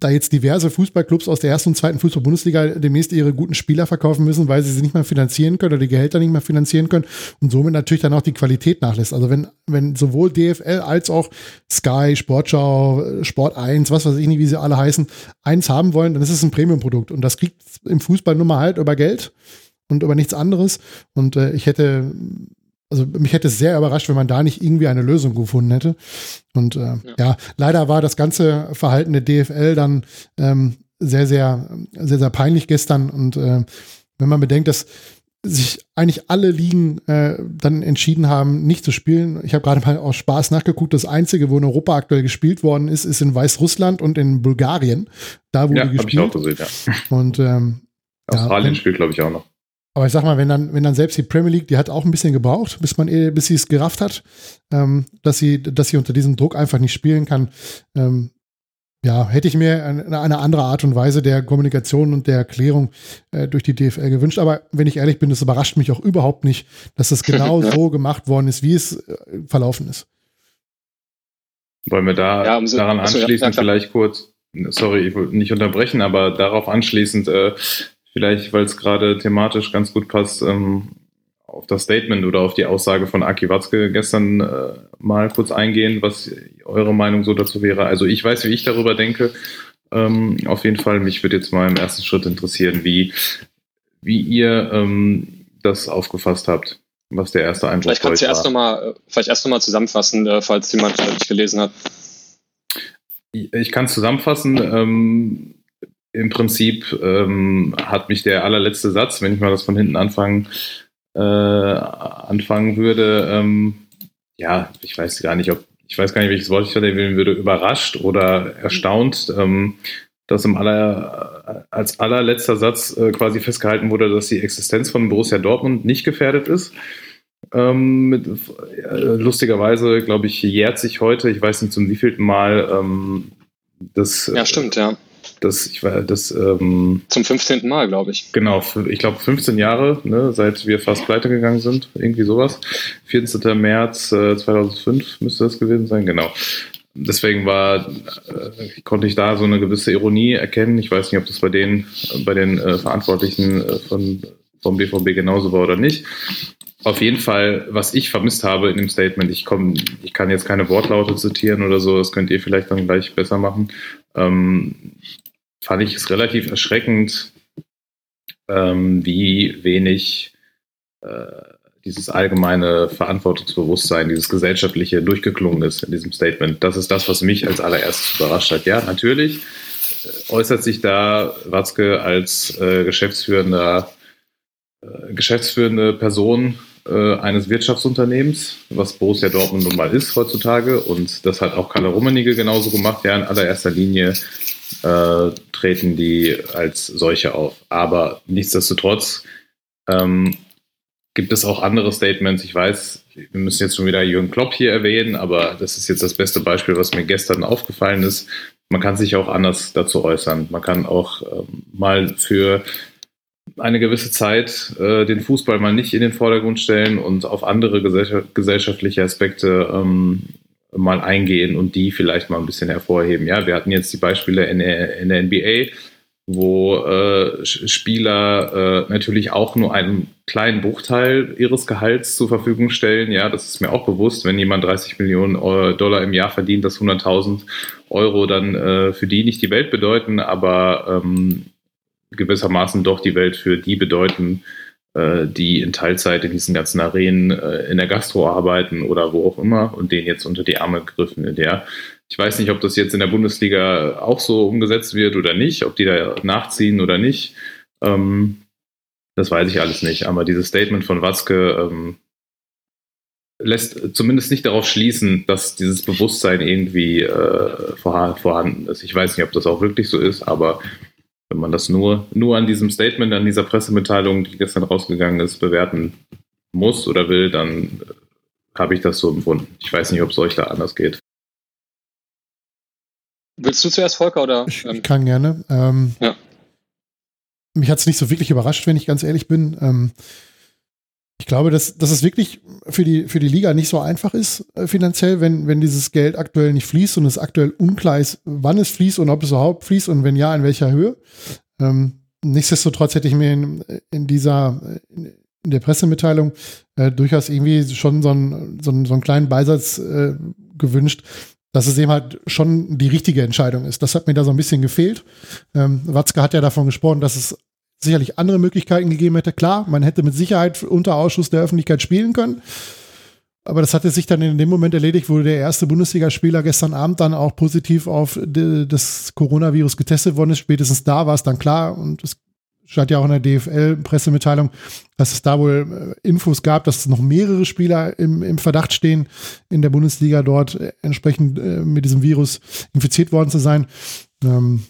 da jetzt diverse Fußballclubs aus der ersten und zweiten Fußball-Bundesliga demnächst ihre guten Spieler verkaufen müssen, weil sie sie nicht mehr finanzieren können oder die Gehälter nicht mehr finanzieren können und somit natürlich dann auch die Qualität nachlässt. Also wenn, wenn sowohl DFL als auch Sky, Sportschau, Sport 1, was weiß ich nicht, wie sie alle heißen, eins haben wollen, dann ist es ein Premium-Produkt und das kriegt im Fußball nun mal halt über Geld und über nichts anderes und äh, ich hätte also mich hätte es sehr überrascht, wenn man da nicht irgendwie eine Lösung gefunden hätte. Und äh, ja. ja. leider war das ganze Verhalten der DFL dann ähm, sehr, sehr, sehr, sehr peinlich gestern. Und äh, wenn man bedenkt, dass sich eigentlich alle Ligen äh, dann entschieden haben, nicht zu spielen. Ich habe gerade mal aus Spaß nachgeguckt. Das einzige, wo in Europa aktuell gespielt worden ist, ist in Weißrussland und in Bulgarien. Da wurde ja, gespielt. Ich auch gesehen, ja. Und ähm, Australien ja, spielt, glaube ich, auch noch. Aber ich sag mal, wenn dann, wenn dann selbst die Premier League, die hat auch ein bisschen gebraucht, bis man, bis sie es gerafft hat, ähm, dass sie, dass sie unter diesem Druck einfach nicht spielen kann. Ähm, ja, hätte ich mir eine, eine, andere Art und Weise der Kommunikation und der Erklärung äh, durch die DFL gewünscht. Aber wenn ich ehrlich bin, das überrascht mich auch überhaupt nicht, dass das <laughs> genau so gemacht worden ist, wie es äh, verlaufen ist. Wollen wir da ja, um daran anschließend ja, vielleicht kurz, sorry, ich will nicht unterbrechen, aber darauf anschließend, äh, vielleicht, weil es gerade thematisch ganz gut passt, ähm, auf das Statement oder auf die Aussage von Aki Watzke gestern äh, mal kurz eingehen, was eure Meinung so dazu wäre. Also ich weiß, wie ich darüber denke. Ähm, auf jeden Fall, mich würde jetzt mal im ersten Schritt interessieren, wie, wie ihr ähm, das aufgefasst habt, was der erste Eindruck vielleicht kannst du erst nochmal, äh, vielleicht erst nochmal zusammenfassen, äh, falls jemand äh, nicht gelesen hat. Ich, ich kann es zusammenfassen. Ähm, Im Prinzip ähm, hat mich der allerletzte Satz, wenn ich mal das von hinten anfangen äh, anfangen würde, ähm, ja, ich weiß gar nicht, ob, ich weiß gar nicht, welches Wort ich da würde, überrascht oder erstaunt, ähm, dass im aller, als allerletzter Satz äh, quasi festgehalten wurde, dass die Existenz von Borussia Dortmund nicht gefährdet ist. Ähm, mit, äh, lustigerweise, glaube ich, jährt sich heute, ich weiß nicht zum wievielten Mal, ähm, das. Ja, stimmt, ja das, ich war, das, ähm, Zum 15. Mal, glaube ich. Genau, ich glaube 15 Jahre, ne, seit wir fast pleite gegangen sind, irgendwie sowas. 14. März äh, 2005 müsste das gewesen sein, genau. Deswegen war, äh, konnte ich da so eine gewisse Ironie erkennen. Ich weiß nicht, ob das bei den, bei den äh, Verantwortlichen äh, von, vom BVB genauso war oder nicht. Auf jeden Fall, was ich vermisst habe in dem Statement, ich komme, ich kann jetzt keine Wortlaute zitieren oder so, das könnt ihr vielleicht dann gleich besser machen. Ähm, fand ich es relativ erschreckend, ähm, wie wenig äh, dieses allgemeine Verantwortungsbewusstsein, dieses gesellschaftliche durchgeklungen ist in diesem Statement. Das ist das, was mich als allererstes überrascht hat. Ja, natürlich äh, äußert sich da Watzke als äh, geschäftsführender, äh, geschäftsführende Person äh, eines Wirtschaftsunternehmens, was Borussia Dortmund nun mal ist heutzutage. Und das hat auch Kalle Rummenigge genauso gemacht. Ja, in allererster Linie äh, treten die als solche auf. Aber nichtsdestotrotz ähm, gibt es auch andere Statements. Ich weiß, wir müssen jetzt schon wieder Jürgen Klopp hier erwähnen, aber das ist jetzt das beste Beispiel, was mir gestern aufgefallen ist. Man kann sich auch anders dazu äußern. Man kann auch ähm, mal für eine gewisse Zeit äh, den Fußball mal nicht in den Vordergrund stellen und auf andere gesellschaftliche Aspekte ähm, mal eingehen und die vielleicht mal ein bisschen hervorheben. Ja, wir hatten jetzt die Beispiele in der, in der NBA, wo äh, Spieler äh, natürlich auch nur einen kleinen Bruchteil ihres Gehalts zur Verfügung stellen. Ja, das ist mir auch bewusst, wenn jemand 30 Millionen Dollar im Jahr verdient, dass 100.000 Euro dann äh, für die nicht die Welt bedeuten, aber ähm, gewissermaßen doch die Welt für die bedeuten, äh, die in Teilzeit in diesen ganzen Arenen äh, in der Gastro arbeiten oder wo auch immer und denen jetzt unter die Arme gegriffen in der. Ich weiß nicht, ob das jetzt in der Bundesliga auch so umgesetzt wird oder nicht, ob die da nachziehen oder nicht. Ähm, das weiß ich alles nicht. Aber dieses Statement von Watzke ähm, lässt zumindest nicht darauf schließen, dass dieses Bewusstsein irgendwie äh, vorhanden ist. Ich weiß nicht, ob das auch wirklich so ist, aber wenn man das nur, nur an diesem Statement, an dieser Pressemitteilung, die gestern rausgegangen ist, bewerten muss oder will, dann äh, habe ich das so empfunden. Ich weiß nicht, ob es euch da anders geht. Willst du zuerst, Volker? Oder, ich, ich kann gerne. Ähm, ja. Mich hat es nicht so wirklich überrascht, wenn ich ganz ehrlich bin. Ähm, ich glaube, dass, dass es wirklich für die, für die Liga nicht so einfach ist, äh, finanziell, wenn, wenn dieses Geld aktuell nicht fließt und es aktuell unklar ist, wann es fließt und ob es überhaupt fließt und wenn ja, in welcher Höhe. Ähm, nichtsdestotrotz hätte ich mir in, in dieser, in der Pressemitteilung äh, durchaus irgendwie schon so einen, so einen, so einen kleinen Beisatz äh, gewünscht, dass es eben halt schon die richtige Entscheidung ist. Das hat mir da so ein bisschen gefehlt. Ähm, Watzke hat ja davon gesprochen, dass es sicherlich andere Möglichkeiten gegeben hätte. Klar, man hätte mit Sicherheit unter Ausschuss der Öffentlichkeit spielen können. Aber das hatte sich dann in dem Moment erledigt, wo der erste Bundesligaspieler gestern Abend dann auch positiv auf das Coronavirus getestet worden ist. Spätestens da war es dann klar und es stand ja auch in der DFL-Pressemitteilung, dass es da wohl äh, Infos gab, dass noch mehrere Spieler im, im Verdacht stehen, in der Bundesliga dort äh, entsprechend äh, mit diesem Virus infiziert worden zu sein. Ähm,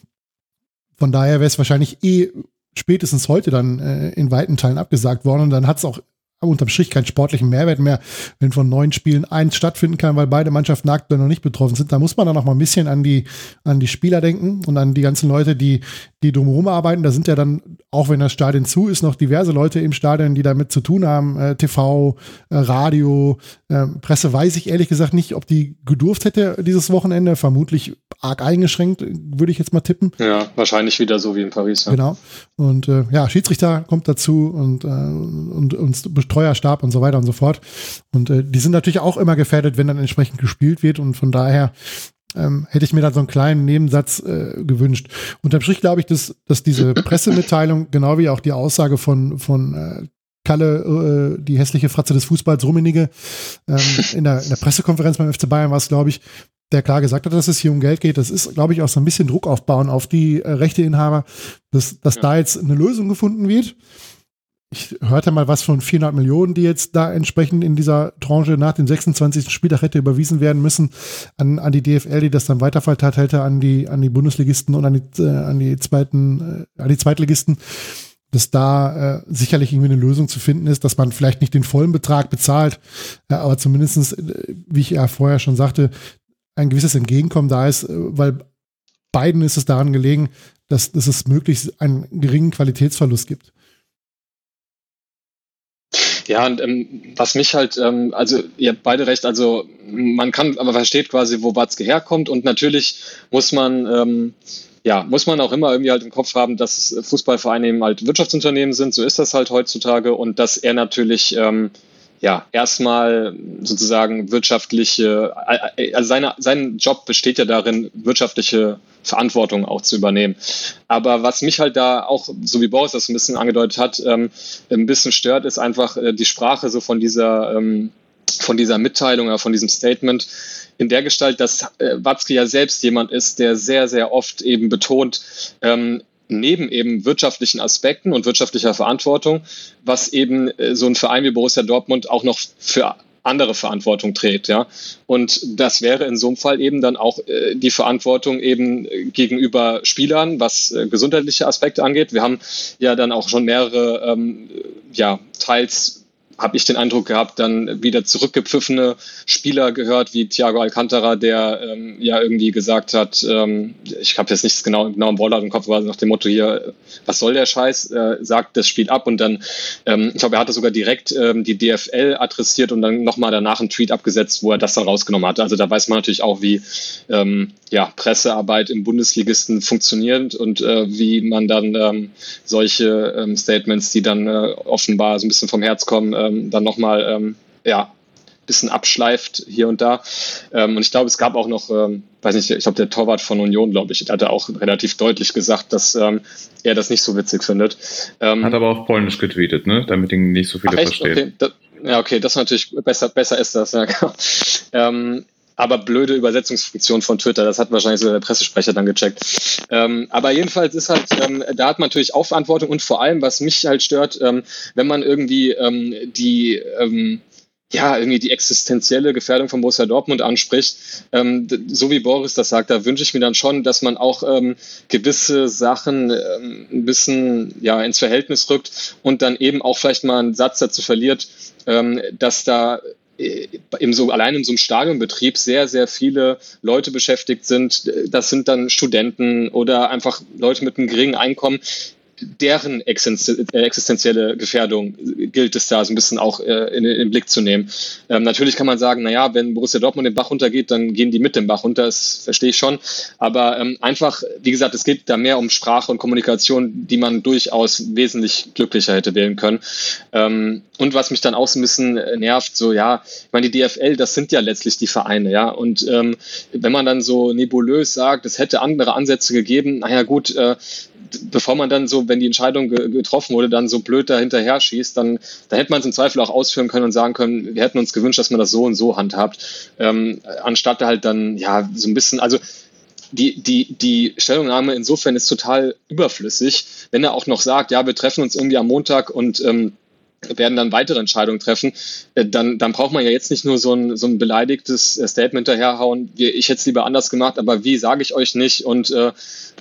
von daher wäre es wahrscheinlich eh spätestens heute dann äh, in weiten Teilen abgesagt worden und dann hat es auch unterm Strich keinen sportlichen Mehrwert mehr, wenn von neun Spielen eins stattfinden kann, weil beide Mannschaften aktuell noch nicht betroffen sind. Da muss man dann noch mal ein bisschen an die, an die Spieler denken und an die ganzen Leute, die, die drumherum arbeiten. Da sind ja dann, auch wenn das Stadion zu ist, noch diverse Leute im Stadion, die damit zu tun haben. Äh, TV, äh, Radio, äh, Presse weiß ich ehrlich gesagt nicht, ob die gedurft hätte dieses Wochenende. Vermutlich arg eingeschränkt, würde ich jetzt mal tippen. Ja, wahrscheinlich wieder so wie in Paris. Ja. Genau. Und äh, ja, Schiedsrichter kommt dazu und, äh, und, und Betreuerstab und so weiter und so fort. Und äh, die sind natürlich auch immer gefährdet, wenn dann entsprechend gespielt wird. Und von daher ähm, hätte ich mir da so einen kleinen Nebensatz äh, gewünscht. Unterm Strich glaube ich, dass, dass diese <clears throat> Pressemitteilung, genau wie auch die Aussage von, von äh, Kalle, äh, die hässliche Fratze des Fußballs, Rummenige, ähm, <laughs> in, der, in der Pressekonferenz beim FC Bayern war es, glaube ich, der klar gesagt hat, dass es hier um Geld geht. Das ist, glaube ich, auch so ein bisschen Druck aufbauen auf die äh, Rechteinhaber, dass, dass ja. da jetzt eine Lösung gefunden wird. Ich hörte mal was von 400 Millionen, die jetzt da entsprechend in dieser Tranche nach dem 26. Spieltag hätte überwiesen werden müssen an, an die DFL, die das dann weiterverteilt hätte an die, an die Bundesligisten und an die, äh, an die zweiten, äh, an die Zweitligisten dass da äh, sicherlich irgendwie eine Lösung zu finden ist, dass man vielleicht nicht den vollen Betrag bezahlt, äh, aber zumindestens, äh, wie ich ja vorher schon sagte, ein gewisses Entgegenkommen da ist, äh, weil beiden ist es daran gelegen, dass, dass es möglichst einen geringen Qualitätsverlust gibt. Ja, und ähm, was mich halt, ähm, also ihr habt beide recht, also man kann, aber versteht quasi, wo Watzke herkommt und natürlich muss man, ähm, ja, muss man auch immer irgendwie halt im Kopf haben, dass Fußballvereine eben halt Wirtschaftsunternehmen sind, so ist das halt heutzutage und dass er natürlich ähm, ja, erstmal sozusagen wirtschaftliche, also seine, sein Job besteht ja darin, wirtschaftliche Verantwortung auch zu übernehmen. Aber was mich halt da auch, so wie Boris das ein bisschen angedeutet hat, ähm, ein bisschen stört, ist einfach äh, die Sprache so von dieser, ähm, von dieser Mitteilung oder von diesem Statement in der Gestalt, dass äh, Watzke ja selbst jemand ist, der sehr, sehr oft eben betont, ähm, neben eben wirtschaftlichen Aspekten und wirtschaftlicher Verantwortung, was eben äh, so ein Verein wie Borussia Dortmund auch noch für andere Verantwortung trägt, ja. Und das wäre in so einem Fall eben dann auch äh, die Verantwortung eben gegenüber Spielern, was äh, gesundheitliche Aspekte angeht. Wir haben ja dann auch schon mehrere, ähm, ja, teils habe ich den Eindruck gehabt, dann wieder zurückgepfiffene Spieler gehört, wie Thiago Alcantara, der ähm, ja irgendwie gesagt hat, ähm, ich habe jetzt nichts genau, genau im Wortlaut im Kopf, aber nach dem Motto hier, was soll der Scheiß, äh, sagt das Spiel ab und dann, ähm, ich glaube, er hatte sogar direkt ähm, die DFL adressiert und dann nochmal danach einen Tweet abgesetzt, wo er das dann rausgenommen hat. Also da weiß man natürlich auch, wie ähm, ja, Pressearbeit im Bundesligisten funktioniert und äh, wie man dann ähm, solche Statements, die dann äh, offenbar so ein bisschen vom Herz kommen, ähm, dann nochmal ähm, ja, bisschen abschleift hier und da. Ähm, und ich glaube, es gab auch noch, ähm, weiß nicht, ich glaube, der Torwart von Union, glaube ich, hatte auch relativ deutlich gesagt, dass ähm, er das nicht so witzig findet. Hat aber auch Polnisch getweetet, ne? damit ihn nicht so viele Ach, verstehen. Okay. Da, ja, okay, das ist natürlich besser, besser ist das, ja, <laughs> genau. Aber blöde Übersetzungsfunktion von Twitter. Das hat wahrscheinlich so der Pressesprecher dann gecheckt. Ähm, aber jedenfalls ist halt, ähm, da hat man natürlich auch Verantwortung und vor allem, was mich halt stört, ähm, wenn man irgendwie ähm, die ähm, ja, irgendwie die existenzielle Gefährdung von Borussia Dortmund anspricht, ähm, so wie Boris das sagt, da wünsche ich mir dann schon, dass man auch ähm, gewisse Sachen ähm, ein bisschen ja, ins Verhältnis rückt und dann eben auch vielleicht mal einen Satz dazu verliert, ähm, dass da im so, allein in so einem Stadionbetrieb sehr, sehr viele Leute beschäftigt sind. Das sind dann Studenten oder einfach Leute mit einem geringen Einkommen, deren äh, existenzielle Gefährdung gilt es da so ein bisschen auch äh, in, in, den Blick zu nehmen. Ähm, natürlich kann man sagen, naja, wenn Borussia Dortmund den Bach runtergeht, dann gehen die mit dem Bach runter, das verstehe ich schon. Aber ähm, einfach, wie gesagt, es geht da mehr um Sprache und Kommunikation, die man durchaus wesentlich glücklicher hätte wählen können. Ähm, und was mich dann auch so ein bisschen nervt, so ja, ich meine, die DFL, das sind ja letztlich die Vereine, ja. Und ähm, wenn man dann so nebulös sagt, es hätte andere Ansätze gegeben, naja gut, äh, bevor man dann so, wenn die Entscheidung ge getroffen wurde, dann so blöd da hinterher schießt, dann, dann hätte man es im Zweifel auch ausführen können und sagen können, wir hätten uns gewünscht, dass man das so und so handhabt, ähm, anstatt halt dann, ja, so ein bisschen, also die, die, die Stellungnahme insofern ist total überflüssig, wenn er auch noch sagt, ja, wir treffen uns irgendwie am Montag und ähm, werden dann weitere Entscheidungen treffen, äh, dann, dann braucht man ja jetzt nicht nur so ein, so ein beleidigtes äh, Statement daherhauen, ich hätte es lieber anders gemacht, aber wie sage ich euch nicht und äh,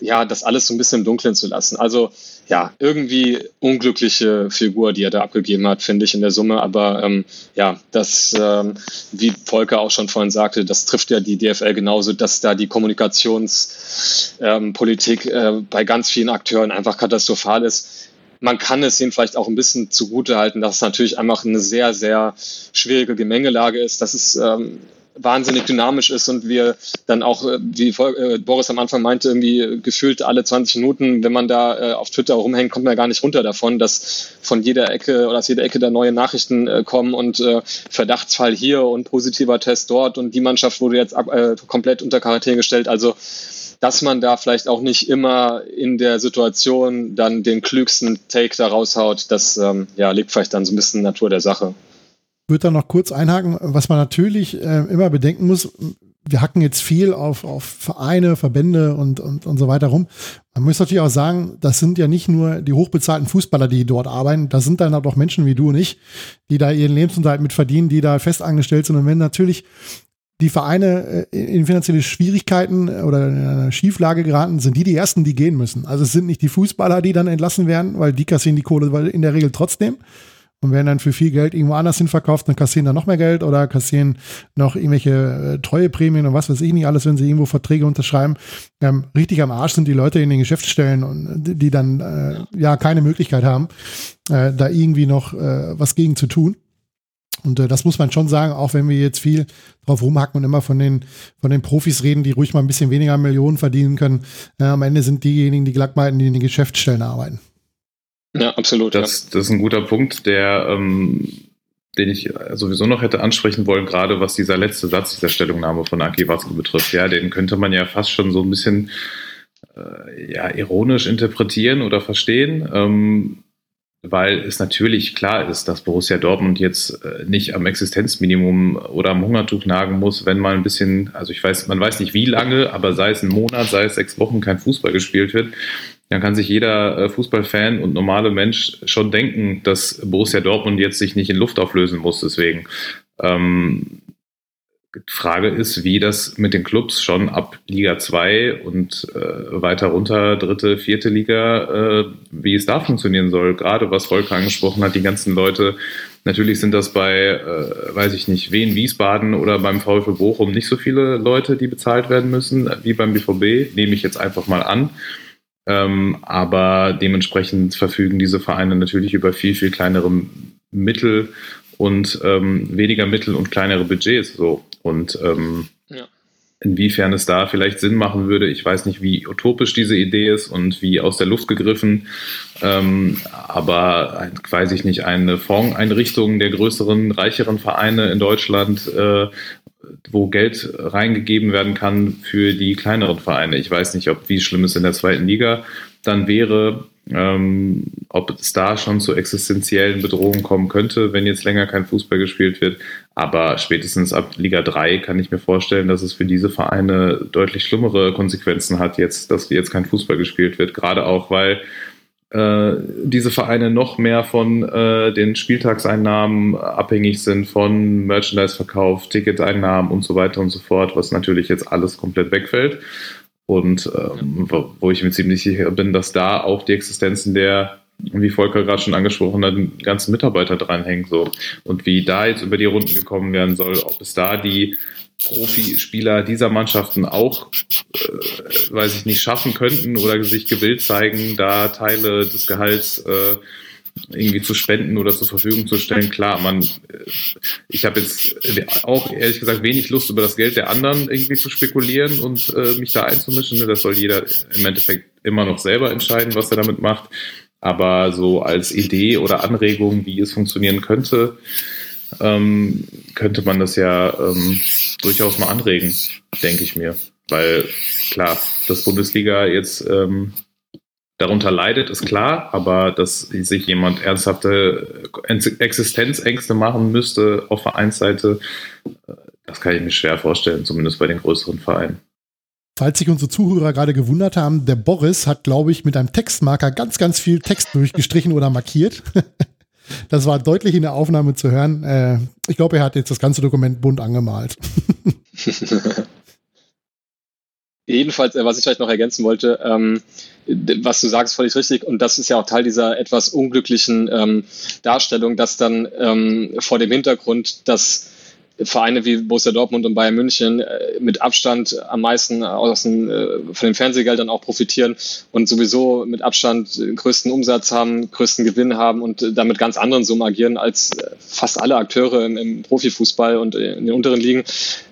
ja, das alles so ein bisschen im Dunkeln zu lassen. Also ja, irgendwie unglückliche Figur, die er da abgegeben hat, finde ich in der Summe. Aber ähm, ja, das, ähm, wie Volker auch schon vorhin sagte, das trifft ja die DFL genauso, dass da die Kommunikationspolitik ähm, äh, bei ganz vielen Akteuren einfach katastrophal ist man kann es ihnen vielleicht auch ein bisschen zugute halten, dass es natürlich einfach eine sehr, sehr schwierige Gemengelage ist, dass es ähm, wahnsinnig dynamisch ist und wir dann auch, äh, wie äh, Boris am Anfang meinte, irgendwie gefühlt alle 20 Minuten, wenn man da äh, auf Twitter rumhängt, kommt man ja gar nicht runter davon, dass von jeder Ecke oder aus jeder Ecke da neue Nachrichten kommen und Verdachtsfall hier und positiver Test dort und die Mannschaft wurde jetzt komplett unter Quarantäne gestellt. Also dass man da vielleicht auch nicht immer in der Situation dann den klügsten Take da raushaut, das ähm, ja, liegt vielleicht dann so ein bisschen Natur der Sache. Ich würde da noch kurz einhaken, was man natürlich äh, immer bedenken muss, wir hacken jetzt viel auf, auf Vereine, Verbände und, und, und so weiter rum. Man muss natürlich auch sagen, das sind ja nicht nur die hochbezahlten Fußballer, die dort arbeiten, das sind dann auch Menschen wie du und ich, die da ihren Lebensunterhalt mit verdienen, die da festangestellt sind. Und wenn natürlich die Vereine äh, in finanzielle Schwierigkeiten oder in eine Schieflage geraten, sind die die ersten, die gehen müssen. Also es sind nicht die Fußballer, die dann entlassen werden, weil die kassieren die Kohle in der Regel trotzdem und werden dann für viel Geld irgendwo anders hin verkauft, dann kassieren dann noch mehr Geld oder kassieren noch irgendwelche äh, Treueprämien und was weiß ich nicht alles, wenn sie irgendwo Verträge unterschreiben. Ähm, richtig am Arsch sind die Leute in den Geschäftsstellen und die dann äh, ja keine Möglichkeit haben, äh, da irgendwie noch äh, was gegen zu tun. Und äh, das muss man schon sagen, auch wenn wir jetzt viel drauf rumhacken und immer von den, von den Profis reden, die ruhig mal ein bisschen weniger Millionen verdienen können. Äh, am Ende sind diejenigen die Gelackmeiten, die in den Geschäftsstellen arbeiten. Ja, absolut. Das, ja. das ist ein guter Punkt, der, ähm, den ich sowieso noch hätte ansprechen wollen, gerade was dieser letzte Satz dieser Stellungnahme von Aki Watzke betrifft. Ja, den könnte man ja fast schon so ein bisschen äh, ja, ironisch interpretieren oder verstehen. Ähm, weil es natürlich klar ist, dass Borussia Dortmund jetzt äh, nicht am Existenzminimum oder am Hungertuch nagen muss, wenn mal ein bisschen, also ich weiß, man weiß nicht wie lange, aber sei es ein Monat, sei es sechs Wochen kein Fußball gespielt wird, dann kann sich jeder äh, Fußballfan und normale Mensch schon denken, dass Borussia Dortmund jetzt sich nicht in Luft auflösen muss. Deswegen ähm, Frage ist, wie das mit den Clubs schon ab Liga 2 und äh, weiter runter, dritte, vierte Liga, äh, wie es da funktionieren soll. Gerade was Volker angesprochen hat, die ganzen Leute, natürlich sind das bei, äh, weiß ich nicht, Wien, Wiesbaden oder beim VfL Bochum nicht so viele Leute, die bezahlt werden müssen, wie beim BVB, nehme ich jetzt einfach mal an. Ähm, aber dementsprechend verfügen diese Vereine natürlich über viel, viel kleinere Mittel und ähm, weniger Mittel und kleinere Budgets. So. Und ähm, ja. inwiefern es da vielleicht Sinn machen würde, ich weiß nicht, wie utopisch diese Idee ist und wie aus der Luft gegriffen, ähm, aber weiß ich nicht, eine Fondseinrichtung der größeren, reicheren Vereine in Deutschland, äh, wo Geld reingegeben werden kann für die kleineren Vereine. Ich weiß nicht, ob wie schlimm es in der zweiten Liga dann wäre, ähm, ob es da schon zu existenziellen Bedrohungen kommen könnte, wenn jetzt länger kein Fußball gespielt wird. Aber spätestens ab Liga 3 kann ich mir vorstellen, dass es für diese Vereine deutlich schlimmere Konsequenzen hat, jetzt, dass jetzt kein Fußball gespielt wird. Gerade auch, weil äh, diese Vereine noch mehr von äh, den Spieltagseinnahmen abhängig sind, von Merchandise-Verkauf, Ticketeinnahmen und so weiter und so fort, was natürlich jetzt alles komplett wegfällt. Und ähm, wo ich mir ziemlich sicher bin, dass da auch die Existenzen der, wie Volker gerade schon angesprochen hat, ganzen Mitarbeiter dranhängen. So. Und wie da jetzt über die Runden gekommen werden soll, ob es da die Profispieler dieser Mannschaften auch, äh, weiß ich nicht, schaffen könnten oder sich gewillt zeigen, da Teile des Gehalts äh, irgendwie zu spenden oder zur Verfügung zu stellen. Klar, man, äh, ich habe jetzt auch ehrlich gesagt wenig Lust, über das Geld der anderen irgendwie zu spekulieren und äh, mich da einzumischen. Ne? Das soll jeder im Endeffekt immer noch selber entscheiden, was er damit macht. Aber so als Idee oder Anregung, wie es funktionieren könnte, ähm, könnte man das ja ähm, durchaus mal anregen, denke ich mir. Weil klar, das Bundesliga jetzt ähm, darunter leidet, ist klar, aber dass sich jemand ernsthafte Existenzängste machen müsste auf Vereinsseite, äh, das kann ich mir schwer vorstellen, zumindest bei den größeren Vereinen. Falls sich unsere Zuhörer gerade gewundert haben, der Boris hat, glaube ich, mit einem Textmarker ganz, ganz viel Text durchgestrichen oder markiert. <laughs> Das war deutlich in der Aufnahme zu hören. Äh, ich glaube, er hat jetzt das ganze Dokument bunt angemalt. <laughs> Jedenfalls, äh, was ich vielleicht noch ergänzen wollte, ähm, was du sagst, völlig richtig. Und das ist ja auch Teil dieser etwas unglücklichen ähm, Darstellung, dass dann ähm, vor dem Hintergrund, dass Vereine wie Borussia Dortmund und Bayern München äh, mit Abstand am meisten aus den, äh, von den Fernsehgeldern auch profitieren und sowieso mit Abstand größten Umsatz haben, größten Gewinn haben und damit ganz anderen Summen agieren als äh, fast alle Akteure im, im Profifußball und in den unteren Ligen,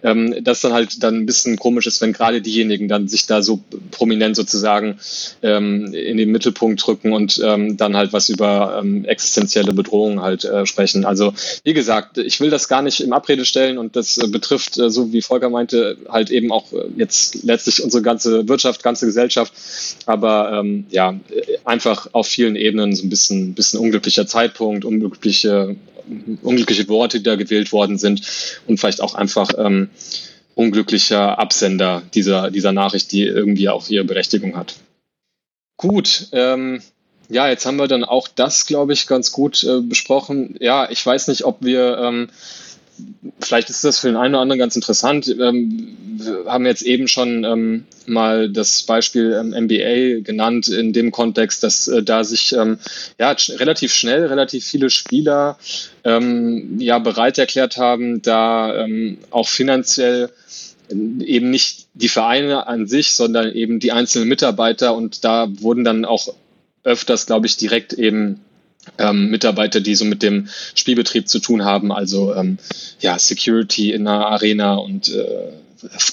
ähm, das dann halt dann ein bisschen komisch ist, wenn gerade diejenigen dann sich da so prominent sozusagen ähm, in den Mittelpunkt drücken und ähm, dann halt was über ähm, existenzielle Bedrohungen halt äh, sprechen. Also wie gesagt, ich will das gar nicht im Abrede stellen stellen und das äh, betrifft, äh, so wie Volker meinte, halt eben auch äh, jetzt letztlich unsere ganze Wirtschaft, ganze Gesellschaft, aber ähm, ja, einfach auf vielen Ebenen so ein bisschen, bisschen unglücklicher Zeitpunkt, unglückliche, unglückliche Worte, die da gewählt worden sind und vielleicht auch einfach ähm, unglücklicher Absender dieser, dieser Nachricht, die irgendwie auch ihre Berechtigung hat. Gut, ähm, ja, jetzt haben wir dann auch das, glaube ich, ganz gut äh, besprochen. Ja, ich weiß nicht, ob wir ähm, vielleicht ist das für den einen oder anderen ganz interessant. Ähm, wir haben jetzt eben schon ähm, mal das Beispiel ähm, MBA genannt in dem Kontext, dass äh, da sich ähm, ja, relativ schnell relativ viele Spieler ähm, ja bereit erklärt haben, da ähm, auch finanziell eben nicht die Vereine an sich, sondern eben die einzelnen Mitarbeiter und da wurden dann auch öfters, glaube ich, direkt eben ähm, Mitarbeiter, die so mit dem Spielbetrieb zu tun haben, also ähm, ja, Security in einer Arena und äh,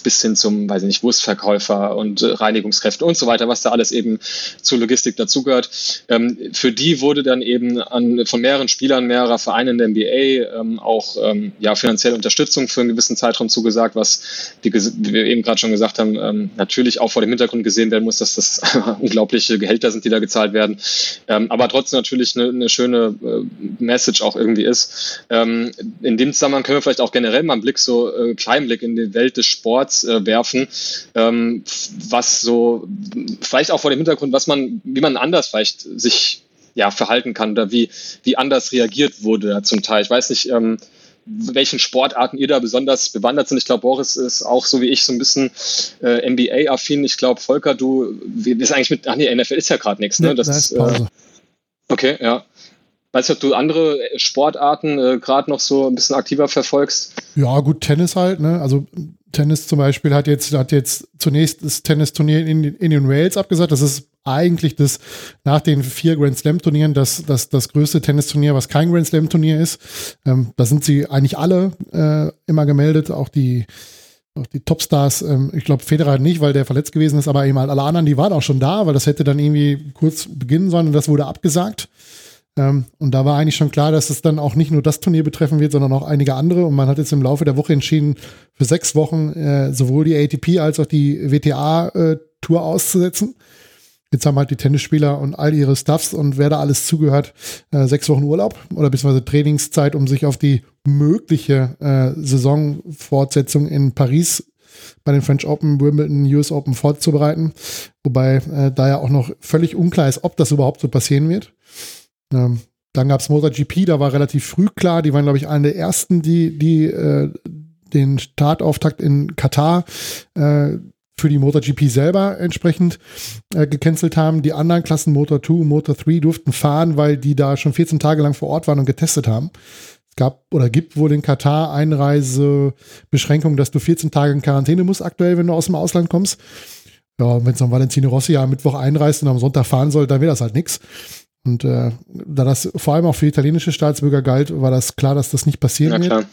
bis hin zum, weiß ich nicht, Wurstverkäufer und äh, Reinigungskräfte und so weiter, was da alles eben zur Logistik dazugehört. Ähm, für die wurde dann eben an, von mehreren Spielern mehrerer Vereine in der NBA ähm, auch ähm, ja, finanzielle Unterstützung für einen gewissen Zeitraum zugesagt, was, wie, wie wir eben gerade schon gesagt haben, ähm, natürlich auch vor dem Hintergrund gesehen werden muss, dass das <laughs> unglaubliche Gehälter sind, die da gezahlt werden, ähm, aber trotzdem natürlich eine, eine schöne äh, Message auch irgendwie ist. Ähm, in dem Zusammenhang können wir vielleicht auch generell mal einen Blick, so äh, kleinen Blick in die Welt des Sports äh, werfen, ähm, was so vielleicht auch vor dem Hintergrund, was man, wie man anders vielleicht sich ja verhalten kann oder wie, wie anders reagiert wurde zum Teil. Ich weiß nicht, ähm, welchen Sportarten ihr da besonders bewandert sind. Ich glaube, Boris ist auch so wie ich so ein bisschen äh, NBA-affin. Ich glaube, Volker, du wie, bist eigentlich mit, ach nee, NFL ist ja gerade nichts, ne? Das, ist, äh, okay, ja. Weißt du, ob du andere Sportarten äh, gerade noch so ein bisschen aktiver verfolgst? Ja, gut, Tennis halt, ne? Also Tennis zum Beispiel hat jetzt, hat jetzt zunächst das Tennisturnier in, in den Wales abgesagt. Das ist eigentlich das nach den vier Grand Slam Turnieren das, das, das größte Tennisturnier, was kein Grand Slam Turnier ist. Ähm, da sind sie eigentlich alle äh, immer gemeldet, auch die, auch die Topstars. Ähm, ich glaube, Federer nicht, weil der verletzt gewesen ist, aber eben halt alle anderen, die waren auch schon da, weil das hätte dann irgendwie kurz beginnen sollen und das wurde abgesagt. Ähm, und da war eigentlich schon klar, dass es dann auch nicht nur das Turnier betreffen wird, sondern auch einige andere. Und man hat jetzt im Laufe der Woche entschieden, für sechs Wochen äh, sowohl die ATP als auch die WTA-Tour äh, auszusetzen. Jetzt haben halt die Tennisspieler und all ihre Stuffs und wer da alles zugehört, äh, sechs Wochen Urlaub oder beziehungsweise Trainingszeit, um sich auf die mögliche äh, Saisonfortsetzung in Paris bei den French Open, Wimbledon, US Open vorzubereiten. Wobei äh, da ja auch noch völlig unklar ist, ob das überhaupt so passieren wird. Ähm, dann gab es MotoGP, da war relativ früh klar, die waren, glaube ich, eine der ersten, die, die äh, den Startauftakt in Katar äh, für die MotoGP selber entsprechend äh, gecancelt haben. Die anderen Klassen Motor 2 und Motor 3 durften fahren, weil die da schon 14 Tage lang vor Ort waren und getestet haben. Es gab oder gibt wohl in Katar Einreisebeschränkungen, dass du 14 Tage in Quarantäne musst aktuell, wenn du aus dem Ausland kommst. Ja, wenn es dann Valentino Rossi am Mittwoch einreist und am Sonntag fahren soll, dann wäre das halt nichts. Und äh, da das vor allem auch für italienische Staatsbürger galt, war das klar, dass das nicht passieren wird.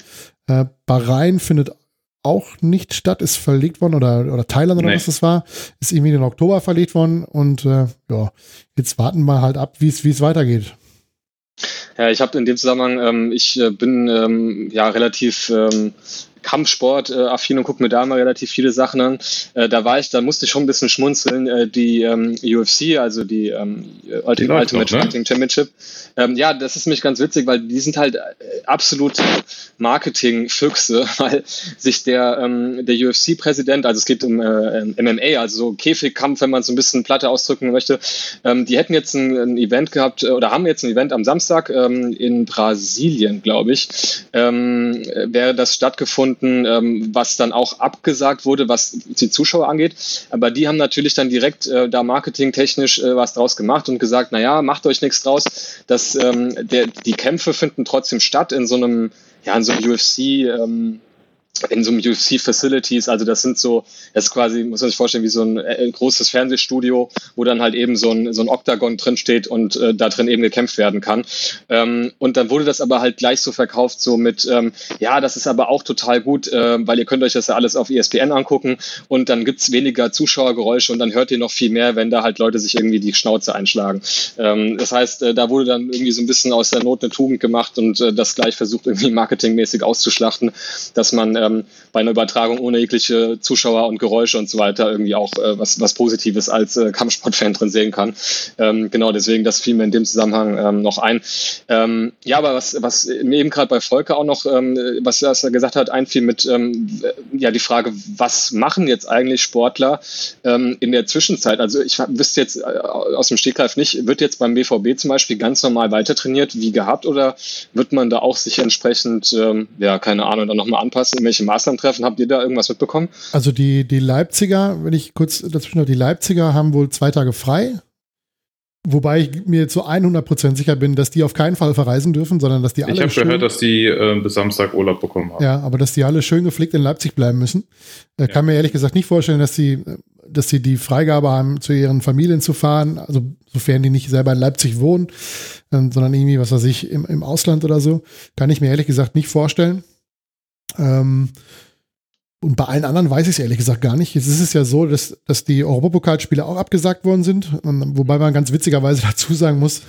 Äh, Bahrain findet auch nicht statt, ist verlegt worden oder, oder Thailand oder nee. was das war, ist irgendwie in Oktober verlegt worden und äh, ja, jetzt warten wir halt ab, wie es weitergeht. Ja, ich habe in dem Zusammenhang, ähm, ich äh, bin ähm, ja relativ ähm, Kampfsport äh, affin und gucke mir da mal relativ viele Sachen an. Äh, da war ich, da musste ich schon ein bisschen schmunzeln. Äh, die ähm, UFC, also die ähm, Ultimate, Ultimate noch, Fighting ne? Championship. Ähm, ja, das ist mich ganz witzig, weil die sind halt äh, absolute Marketing-Füchse, <laughs> weil sich der, ähm, der UFC-Präsident, also es geht um äh, MMA, also so Käfigkampf, wenn man so ein bisschen platte ausdrücken möchte, ähm, die hätten jetzt ein, ein, Event gehabt äh, oder haben jetzt ein Event am Samstag ähm, in Brasilien, glaube ich, ähm, wäre das stattgefunden, ähm, was dann auch abgesagt wurde, was die Zuschauer angeht. Aber die haben natürlich dann direkt äh, da marketingtechnisch äh, was draus gemacht und gesagt, naja, macht euch nichts draus. dass ähm, der, die Kämpfe finden trotzdem statt in so einem, ja, in so einem UFC, ähm, in so einem UFC-Facilities, also das sind so, das ist quasi, muss man sich vorstellen, wie so ein, ein, äh, großes Fernsehstudio, wo dann halt eben so ein, so ein Oktagon drin steht und äh, da drin eben gekämpft werden kann. Ähm, und dann wurde das aber halt gleich so verkauft, so mit, ähm, ja, das ist aber auch total gut, äh, weil ihr könnt euch das ja alles auf ESPN angucken und dann gibt's weniger Zuschauergeräusche und dann hört ihr noch viel mehr, wenn da halt Leute sich irgendwie die Schnauze einschlagen. Ähm, das heißt, äh, da wurde dann irgendwie so ein bisschen aus der Not eine Tugend gemacht und äh, das gleich versucht irgendwie marketingmäßig auszuschlachten, dass man ähm, bei einer Übertragung ohne jegliche Zuschauer und Geräusche und so weiter irgendwie auch äh, was, was Positives als äh, Kampfsportfan drin sehen kann. Ähm, genau, deswegen, das fiel mir in dem Zusammenhang ähm, noch ein. Ähm, ja, aber was, was mir eben gerade bei Volker auch noch, ähm, was, was er gesagt hat, einfiel mit ähm, ja die Frage, was machen jetzt eigentlich Sportler ähm, in der Zwischenzeit? Also ich wüsste jetzt äh, aus dem Stegreif nicht, wird jetzt beim BVB zum Beispiel ganz normal weiter trainiert wie gehabt oder wird man da auch sich entsprechend, ähm, ja, keine Ahnung, dann nochmal anpassen, in welche Maßnahmen treffen? Habt ihr da irgendwas mitbekommen? Also die, die Leipziger, wenn ich kurz dazwischen noch, die Leipziger haben wohl zwei Tage frei. Wobei ich mir zu 100% sicher bin, dass die auf keinen Fall verreisen dürfen, sondern dass die alle. Ich habe gehört, dass die äh, bis Samstag Urlaub bekommen haben. Ja, aber dass die alle schön gepflegt in Leipzig bleiben müssen. Äh, ja. Kann mir ehrlich gesagt nicht vorstellen, dass sie, dass sie die Freigabe haben, zu ihren Familien zu fahren. Also, sofern die nicht selber in Leipzig wohnen, äh, sondern irgendwie, was weiß ich, im, im Ausland oder so. Kann ich mir ehrlich gesagt nicht vorstellen. Ähm, und bei allen anderen weiß ich es ehrlich gesagt gar nicht. Jetzt ist es ja so, dass, dass die Europapokalspiele auch abgesagt worden sind. Wobei man ganz witzigerweise <laughs> dazu sagen muss,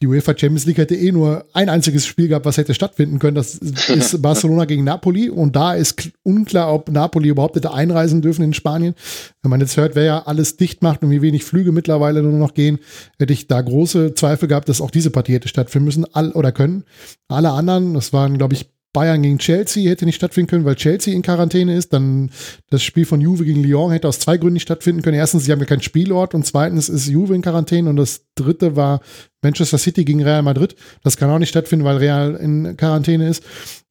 die UEFA Champions League hätte eh nur ein einziges Spiel gehabt, was hätte stattfinden können. Das <laughs> ist Barcelona gegen Napoli. Und da ist unklar, ob Napoli überhaupt hätte einreisen dürfen in Spanien. Wenn man jetzt hört, wer ja alles dicht macht und wie wenig Flüge mittlerweile nur noch gehen, hätte ich da große Zweifel gehabt, dass auch diese Partie hätte stattfinden müssen all, oder können. Alle anderen, das waren, glaube ich, Bayern gegen Chelsea hätte nicht stattfinden können, weil Chelsea in Quarantäne ist. Dann das Spiel von Juve gegen Lyon hätte aus zwei Gründen nicht stattfinden können. Erstens, sie haben ja keinen Spielort und zweitens ist Juve in Quarantäne und das dritte war Manchester City gegen Real Madrid. Das kann auch nicht stattfinden, weil Real in Quarantäne ist.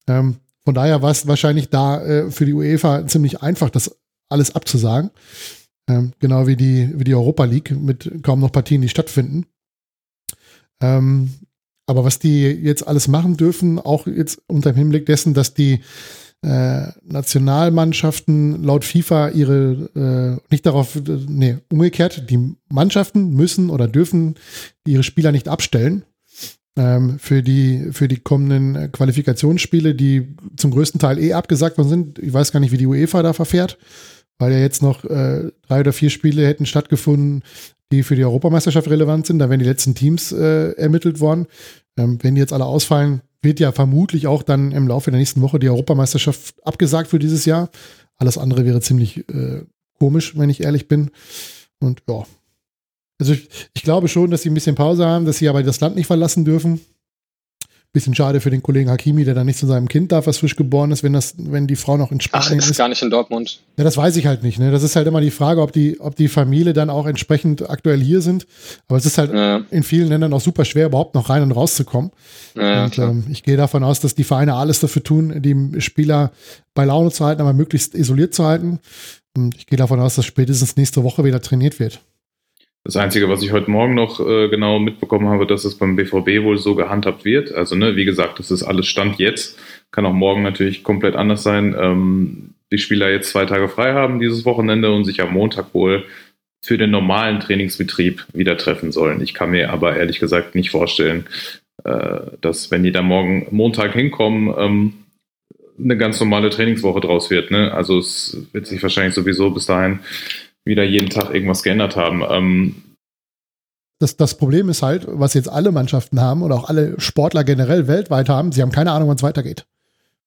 Ähm, von daher war es wahrscheinlich da äh, für die UEFA ziemlich einfach, das alles abzusagen. Ähm, genau wie die, wie die Europa League mit kaum noch Partien, die stattfinden. Ähm, aber was die jetzt alles machen dürfen, auch jetzt unter dem Hinblick dessen, dass die äh, Nationalmannschaften laut FIFA ihre äh, nicht darauf, äh, nee, umgekehrt, die Mannschaften müssen oder dürfen ihre Spieler nicht abstellen ähm, für die für die kommenden Qualifikationsspiele, die zum größten Teil eh abgesagt worden sind. Ich weiß gar nicht, wie die UEFA da verfährt, weil ja jetzt noch äh, drei oder vier Spiele hätten stattgefunden, die für die Europameisterschaft relevant sind. Da wären die letzten Teams äh, ermittelt worden. Ähm, wenn die jetzt alle ausfallen, wird ja vermutlich auch dann im Laufe der nächsten Woche die Europameisterschaft abgesagt für dieses Jahr. Alles andere wäre ziemlich äh, komisch, wenn ich ehrlich bin. Und ja. Also ich, ich glaube schon, dass sie ein bisschen Pause haben, dass sie aber das Land nicht verlassen dürfen. Bisschen schade für den Kollegen Hakimi, der dann nicht zu seinem Kind darf, was frisch geboren ist, wenn das, wenn die Frau noch in Spanien Ach, ist. ist gar nicht in Dortmund. Ja, das weiß ich halt nicht. Ne? Das ist halt immer die Frage, ob die, ob die Familie dann auch entsprechend aktuell hier sind. Aber es ist halt ja. in vielen Ländern auch super schwer, überhaupt noch rein und rauszukommen. Ja, und ähm, ich gehe davon aus, dass die Vereine alles dafür tun, die Spieler bei Laune zu halten, aber möglichst isoliert zu halten. Und ich gehe davon aus, dass spätestens nächste Woche wieder trainiert wird. Das Einzige, was ich heute Morgen noch äh, genau mitbekommen habe, dass es beim BVB wohl so gehandhabt wird. Also, ne, wie gesagt, das ist alles Stand jetzt. Kann auch morgen natürlich komplett anders sein. Ähm, die Spieler jetzt zwei Tage frei haben dieses Wochenende und sich am Montag wohl für den normalen Trainingsbetrieb wieder treffen sollen. Ich kann mir aber ehrlich gesagt nicht vorstellen, äh, dass wenn die da morgen Montag hinkommen, ähm, eine ganz normale Trainingswoche draus wird. Ne? Also es wird sich wahrscheinlich sowieso bis dahin wieder jeden Tag irgendwas geändert haben. Ähm, das, das Problem ist halt, was jetzt alle Mannschaften haben oder auch alle Sportler generell weltweit haben, sie haben keine Ahnung, wann es weitergeht.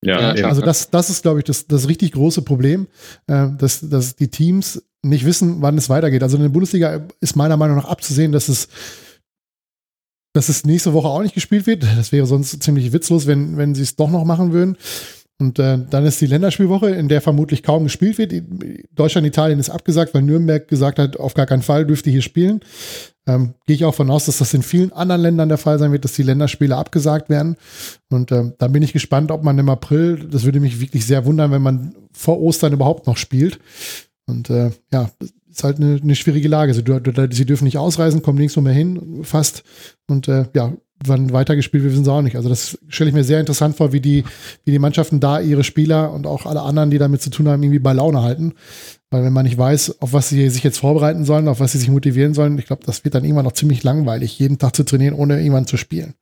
Ja, ja also das, das ist, glaube ich, das, das richtig große Problem, äh, dass, dass die Teams nicht wissen, wann es weitergeht. Also in der Bundesliga ist meiner Meinung nach abzusehen, dass es, dass es nächste Woche auch nicht gespielt wird. Das wäre sonst ziemlich witzlos, wenn, wenn sie es doch noch machen würden. Und äh, dann ist die Länderspielwoche, in der vermutlich kaum gespielt wird. Deutschland, Italien ist abgesagt, weil Nürnberg gesagt hat, auf gar keinen Fall dürfte hier spielen. Ähm, Gehe ich auch von aus, dass das in vielen anderen Ländern der Fall sein wird, dass die Länderspiele abgesagt werden. Und äh, da bin ich gespannt, ob man im April, das würde mich wirklich sehr wundern, wenn man vor Ostern überhaupt noch spielt. Und äh, ja, ist halt eine, eine schwierige Lage. Sie, sie, dürfen nicht ausreisen, kommen nirgendwo mehr hin, fast. Und äh, ja, wann weitergespielt wird, wissen sie auch nicht. Also das stelle ich mir sehr interessant vor, wie die, wie die Mannschaften da ihre Spieler und auch alle anderen, die damit zu tun haben, irgendwie bei Laune halten. Weil wenn man nicht weiß, auf was sie sich jetzt vorbereiten sollen, auf was sie sich motivieren sollen, ich glaube, das wird dann irgendwann noch ziemlich langweilig, jeden Tag zu trainieren, ohne irgendwann zu spielen.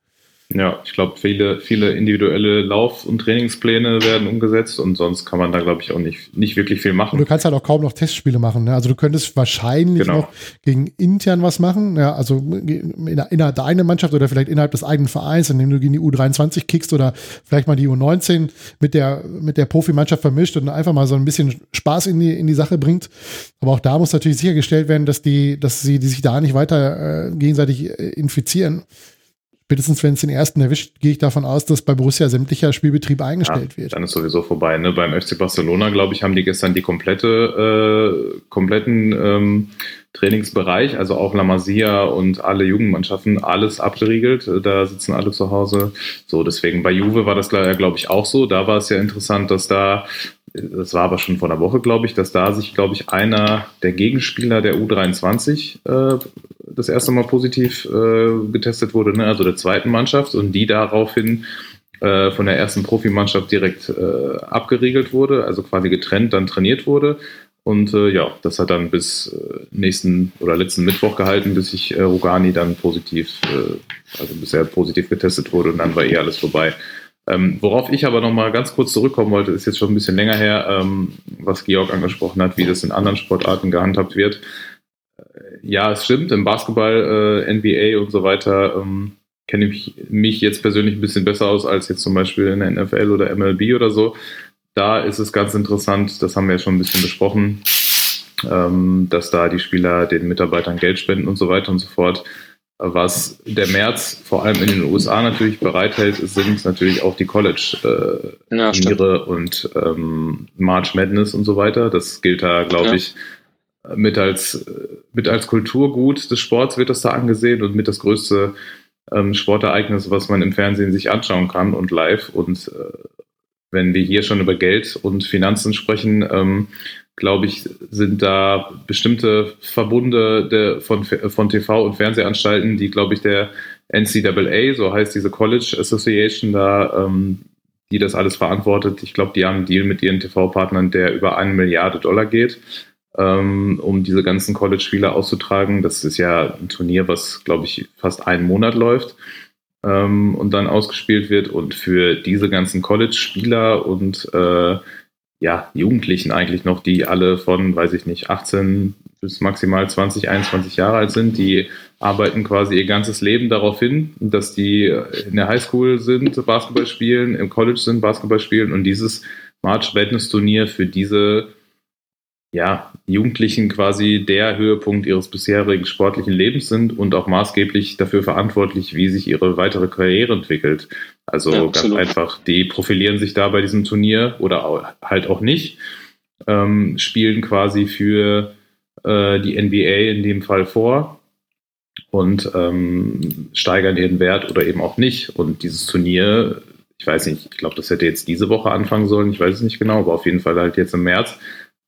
Ja, ich glaube, viele, viele individuelle Lauf- und Trainingspläne werden umgesetzt und sonst kann man da, glaube ich, auch nicht, nicht wirklich viel machen. Und du kannst halt auch kaum noch Testspiele machen. Ne? Also du könntest wahrscheinlich genau. noch gegen intern was machen, ja, also innerhalb der eigenen Mannschaft oder vielleicht innerhalb des eigenen Vereins, indem du gegen die U23 kickst oder vielleicht mal die U19 mit der, mit der Profimannschaft vermischt und einfach mal so ein bisschen Spaß in die, in die Sache bringt. Aber auch da muss natürlich sichergestellt werden, dass die, dass sie die sich da nicht weiter äh, gegenseitig äh, infizieren spätestens wenn es den ersten erwischt, gehe ich davon aus, dass bei Borussia sämtlicher Spielbetrieb eingestellt ja, wird. Dann ist sowieso vorbei. Ne? Beim FC Barcelona, glaube ich, haben die gestern die komplette, äh, kompletten ähm, Trainingsbereich, also auch La Masia und alle Jugendmannschaften, alles abgeriegelt. Da sitzen alle zu Hause. So, deswegen bei Juve war das, glaube ich, auch so. Da war es ja interessant, dass da das war aber schon vor einer Woche, glaube ich, dass da sich, glaube ich, einer der Gegenspieler der U23 äh, das erste Mal positiv äh, getestet wurde, ne? also der zweiten Mannschaft, und die daraufhin äh, von der ersten Profimannschaft direkt äh, abgeriegelt wurde, also quasi getrennt, dann trainiert wurde. Und äh, ja, das hat dann bis äh, nächsten oder letzten Mittwoch gehalten, bis sich äh, Rogani dann positiv, äh, also bisher positiv getestet wurde und dann war eh alles vorbei. Ähm, worauf ich aber nochmal ganz kurz zurückkommen wollte, ist jetzt schon ein bisschen länger her, ähm, was Georg angesprochen hat, wie das in anderen Sportarten gehandhabt wird ja, es stimmt, im Basketball, äh, NBA und so weiter ähm, kenne ich mich jetzt persönlich ein bisschen besser aus als jetzt zum Beispiel in der NFL oder MLB oder so. Da ist es ganz interessant, das haben wir ja schon ein bisschen besprochen, ähm, dass da die Spieler den Mitarbeitern Geld spenden und so weiter und so fort. Was der März vor allem in den USA natürlich bereithält, sind natürlich auch die College-Turniere äh, ja, und ähm, March Madness und so weiter. Das gilt da, glaube ja. ich, mit als, mit als Kulturgut des Sports wird das da angesehen und mit das größte ähm, Sportereignis, was man im Fernsehen sich anschauen kann und live. Und äh, wenn wir hier schon über Geld und Finanzen sprechen, ähm, glaube ich, sind da bestimmte Verbunde der, von, von TV- und Fernsehanstalten, die, glaube ich, der NCAA, so heißt diese College Association da, ähm, die das alles verantwortet. Ich glaube, die haben einen Deal mit ihren TV-Partnern, der über eine Milliarde Dollar geht ähm, um diese ganzen College-Spiele auszutragen. Das ist ja ein Turnier, was, glaube ich, fast einen Monat läuft ähm, und dann ausgespielt wird. Und für diese ganzen College-Spieler und äh, ja, Jugendlichen eigentlich noch, die alle von, weiß ich nicht, 18 bis maximal 20, 21 Jahre alt sind, die arbeiten quasi ihr ganzes Leben darauf hin, dass die in der Highschool sind, Basketball spielen, im College sind, Basketball spielen und dieses March Madness Turnier für diese ja, Jugendlichen quasi der Höhepunkt ihres bisherigen sportlichen Lebens sind und auch maßgeblich dafür verantwortlich, wie sich ihre weitere Karriere entwickelt. Also ja, ganz einfach, die profilieren sich da bei diesem Turnier oder halt auch nicht, ähm, spielen quasi für äh, die NBA in dem Fall vor und ähm, steigern ihren Wert oder eben auch nicht. Und dieses Turnier, ich weiß nicht, ich glaube, das hätte jetzt diese Woche anfangen sollen, ich weiß es nicht genau, aber auf jeden Fall halt jetzt im März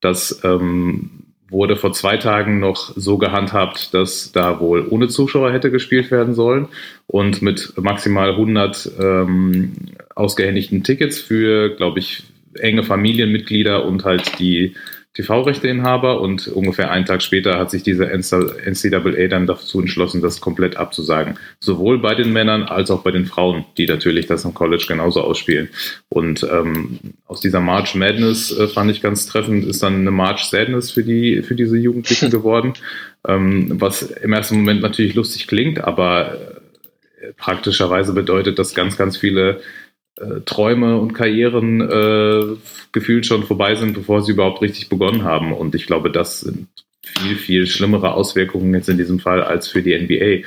das ähm, wurde vor zwei Tagen noch so gehandhabt, dass da wohl ohne Zuschauer hätte gespielt werden sollen und mit maximal 100 ähm, ausgehändigten Tickets für, glaube ich, enge Familienmitglieder und halt die TV-Rechteinhaber und ungefähr einen Tag später hat sich diese NCAA dann dazu entschlossen, das komplett abzusagen. Sowohl bei den Männern als auch bei den Frauen, die natürlich das im College genauso ausspielen. Und ähm, aus dieser March Madness äh, fand ich ganz treffend, ist dann eine March Sadness für die für diese Jugendlichen <laughs> geworden, ähm, was im ersten Moment natürlich lustig klingt, aber äh, praktischerweise bedeutet das ganz, ganz viele äh, Träume und Karrieren äh, gefühlt schon vorbei sind, bevor sie überhaupt richtig begonnen haben. Und ich glaube, das sind viel, viel schlimmere Auswirkungen jetzt in diesem Fall als für die NBA.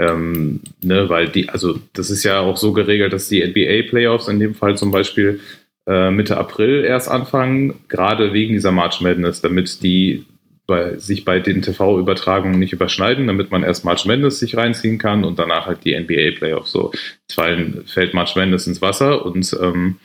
Ähm, ne, weil die, also das ist ja auch so geregelt, dass die NBA-Playoffs in dem Fall zum Beispiel äh, Mitte April erst anfangen, gerade wegen dieser March Madness, damit die bei, sich bei den TV-Übertragungen nicht überschneiden, damit man erst March Madness sich reinziehen kann und danach halt die NBA-Playoffs. So, fallen, fällt March Madness ins Wasser und ähm,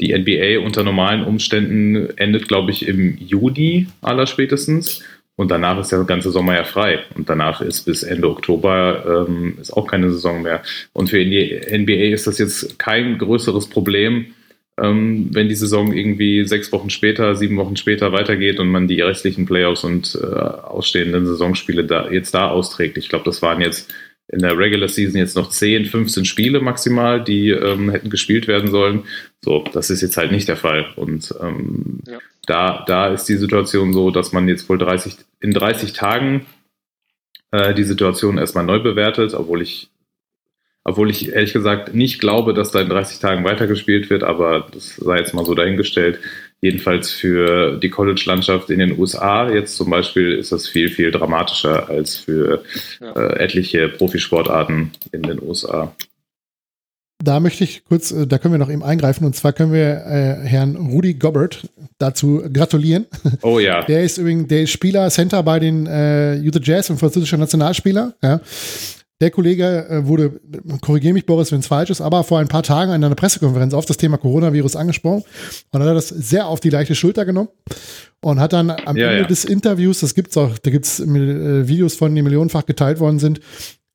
die NBA unter normalen Umständen endet, glaube ich, im Juni aller spätestens. Und danach ist der ganze Sommer ja frei. Und danach ist bis Ende Oktober ähm, ist auch keine Saison mehr. Und für die NBA ist das jetzt kein größeres Problem, ähm, wenn die Saison irgendwie sechs Wochen später, sieben Wochen später weitergeht und man die restlichen Playoffs und äh, ausstehenden Saisonspiele da, jetzt da austrägt. Ich glaube, das waren jetzt in der Regular Season jetzt noch 10, 15 Spiele maximal, die ähm, hätten gespielt werden sollen. So, das ist jetzt halt nicht der Fall. Und ähm, ja. da, da ist die Situation so, dass man jetzt wohl 30, in 30 Tagen äh, die Situation erstmal neu bewertet, obwohl ich obwohl ich ehrlich gesagt nicht glaube, dass da in 30 Tagen weitergespielt wird, aber das sei jetzt mal so dahingestellt. Jedenfalls für die College-Landschaft in den USA jetzt zum Beispiel ist das viel, viel dramatischer als für ja. äh, etliche Profisportarten in den USA. Da möchte ich kurz, äh, da können wir noch eben eingreifen und zwar können wir äh, Herrn Rudi Gobbert dazu gratulieren. Oh ja. Der ist übrigens der Spieler Center bei den äh, Utah Jazz und französischer Nationalspieler. Ja. Der Kollege äh, wurde, korrigiere mich Boris, wenn es falsch ist, aber vor ein paar Tagen in einer Pressekonferenz auf das Thema Coronavirus angesprochen und hat er das sehr auf die leichte Schulter genommen und hat dann am ja, Ende ja. des Interviews, das gibt's auch, da gibt's äh, Videos von, die millionenfach geteilt worden sind,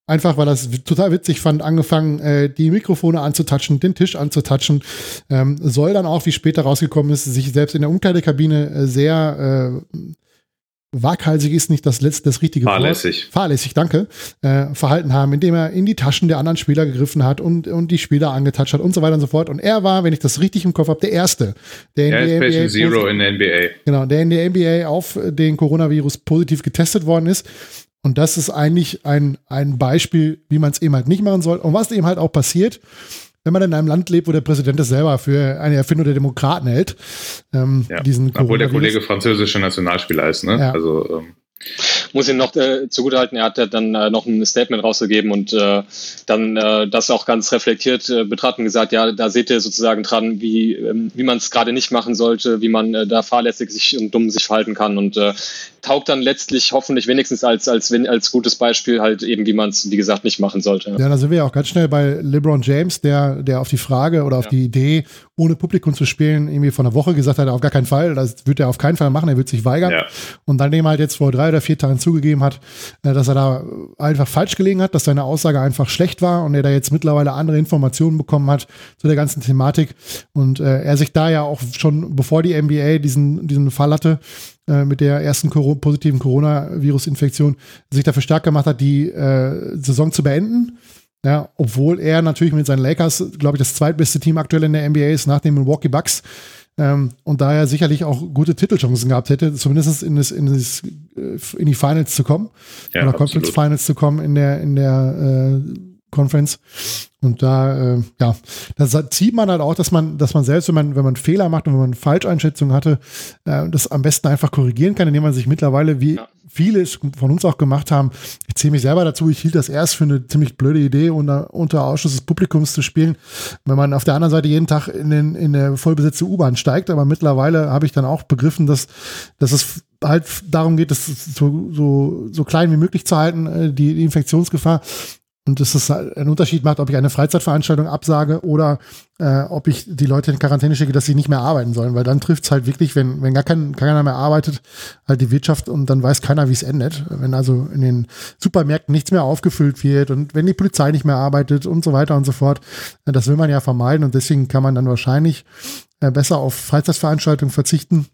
einfach weil das total witzig fand, angefangen, äh, die Mikrofone anzutatschen, den Tisch anzutatschen. Ähm, soll dann auch, wie später rausgekommen ist, sich selbst in der Umkleidekabine äh, sehr äh, waghalsig ist nicht das letzte, das richtige fahrlässig. Wort, fahrlässig, danke, äh, verhalten haben, indem er in die Taschen der anderen Spieler gegriffen hat und, und die Spieler angetatscht hat und so weiter und so fort. Und er war, wenn ich das richtig im Kopf habe, der Erste, der in der NBA Zero in der NBA. Genau, der in der NBA auf den Coronavirus positiv getestet worden ist. Und das ist eigentlich ein, ein Beispiel, wie man es eben halt nicht machen soll. Und was eben halt auch passiert, wenn man in einem Land lebt, wo der Präsident es selber für eine Erfindung der Demokraten hält. Ähm, ja. diesen Obwohl der Kollege französischer Nationalspieler ist, ne? Ja. Also ähm, muss ihn noch äh, zugutehalten, er hat ja dann äh, noch ein Statement rausgegeben und äh, dann äh, das auch ganz reflektiert äh, betrachten gesagt, ja, da seht ihr sozusagen dran, wie, ähm, wie man es gerade nicht machen sollte, wie man äh, da fahrlässig sich und dumm sich verhalten kann und äh, taugt dann letztlich hoffentlich wenigstens als, als, als gutes Beispiel halt eben, wie man es, wie gesagt, nicht machen sollte. Ja, da sind wir ja auch ganz schnell bei LeBron James, der, der auf die Frage oder auf ja. die Idee, ohne Publikum zu spielen, irgendwie vor einer Woche gesagt hat, auf gar keinen Fall, das wird er auf keinen Fall machen, er wird sich weigern. Ja. Und dann eben halt jetzt vor drei oder vier Tagen zugegeben hat, äh, dass er da einfach falsch gelegen hat, dass seine Aussage einfach schlecht war und er da jetzt mittlerweile andere Informationen bekommen hat zu der ganzen Thematik und äh, er sich da ja auch schon, bevor die NBA diesen, diesen Fall hatte, äh, mit der ersten positiven Coronavirus-Infektion sich dafür stark gemacht hat, die äh, Saison zu beenden. Ja, obwohl er natürlich mit seinen Lakers, glaube ich, das zweitbeste Team aktuell in der NBA ist, nach den Milwaukee Bucks. Ähm, und daher sicherlich auch gute Titelchancen gehabt hätte, zumindest in, das, in, das, äh, in die Finals zu kommen. Ja, oder Conference Finals zu kommen in der, in der äh, Conference. Und da, äh, ja, da sieht man halt auch, dass man, dass man selbst, wenn man, wenn man Fehler macht und wenn man Falscheinschätzungen hatte, äh, das am besten einfach korrigieren kann, indem man sich mittlerweile, wie ja. viele es von uns auch gemacht haben, ich zähle mich selber dazu, ich hielt das erst für eine ziemlich blöde Idee, unter, unter Ausschuss des Publikums zu spielen, wenn man auf der anderen Seite jeden Tag in, den, in eine vollbesetzte U-Bahn steigt. Aber mittlerweile habe ich dann auch begriffen, dass, dass es halt darum geht, das so, so, so klein wie möglich zu halten, äh, die, die Infektionsgefahr. Und dass es halt einen Unterschied macht, ob ich eine Freizeitveranstaltung absage oder äh, ob ich die Leute in Quarantäne schicke, dass sie nicht mehr arbeiten sollen. Weil dann trifft es halt wirklich, wenn, wenn gar kein, keiner mehr arbeitet, halt die Wirtschaft und dann weiß keiner, wie es endet. Wenn also in den Supermärkten nichts mehr aufgefüllt wird und wenn die Polizei nicht mehr arbeitet und so weiter und so fort. Äh, das will man ja vermeiden und deswegen kann man dann wahrscheinlich äh, besser auf Freizeitveranstaltungen verzichten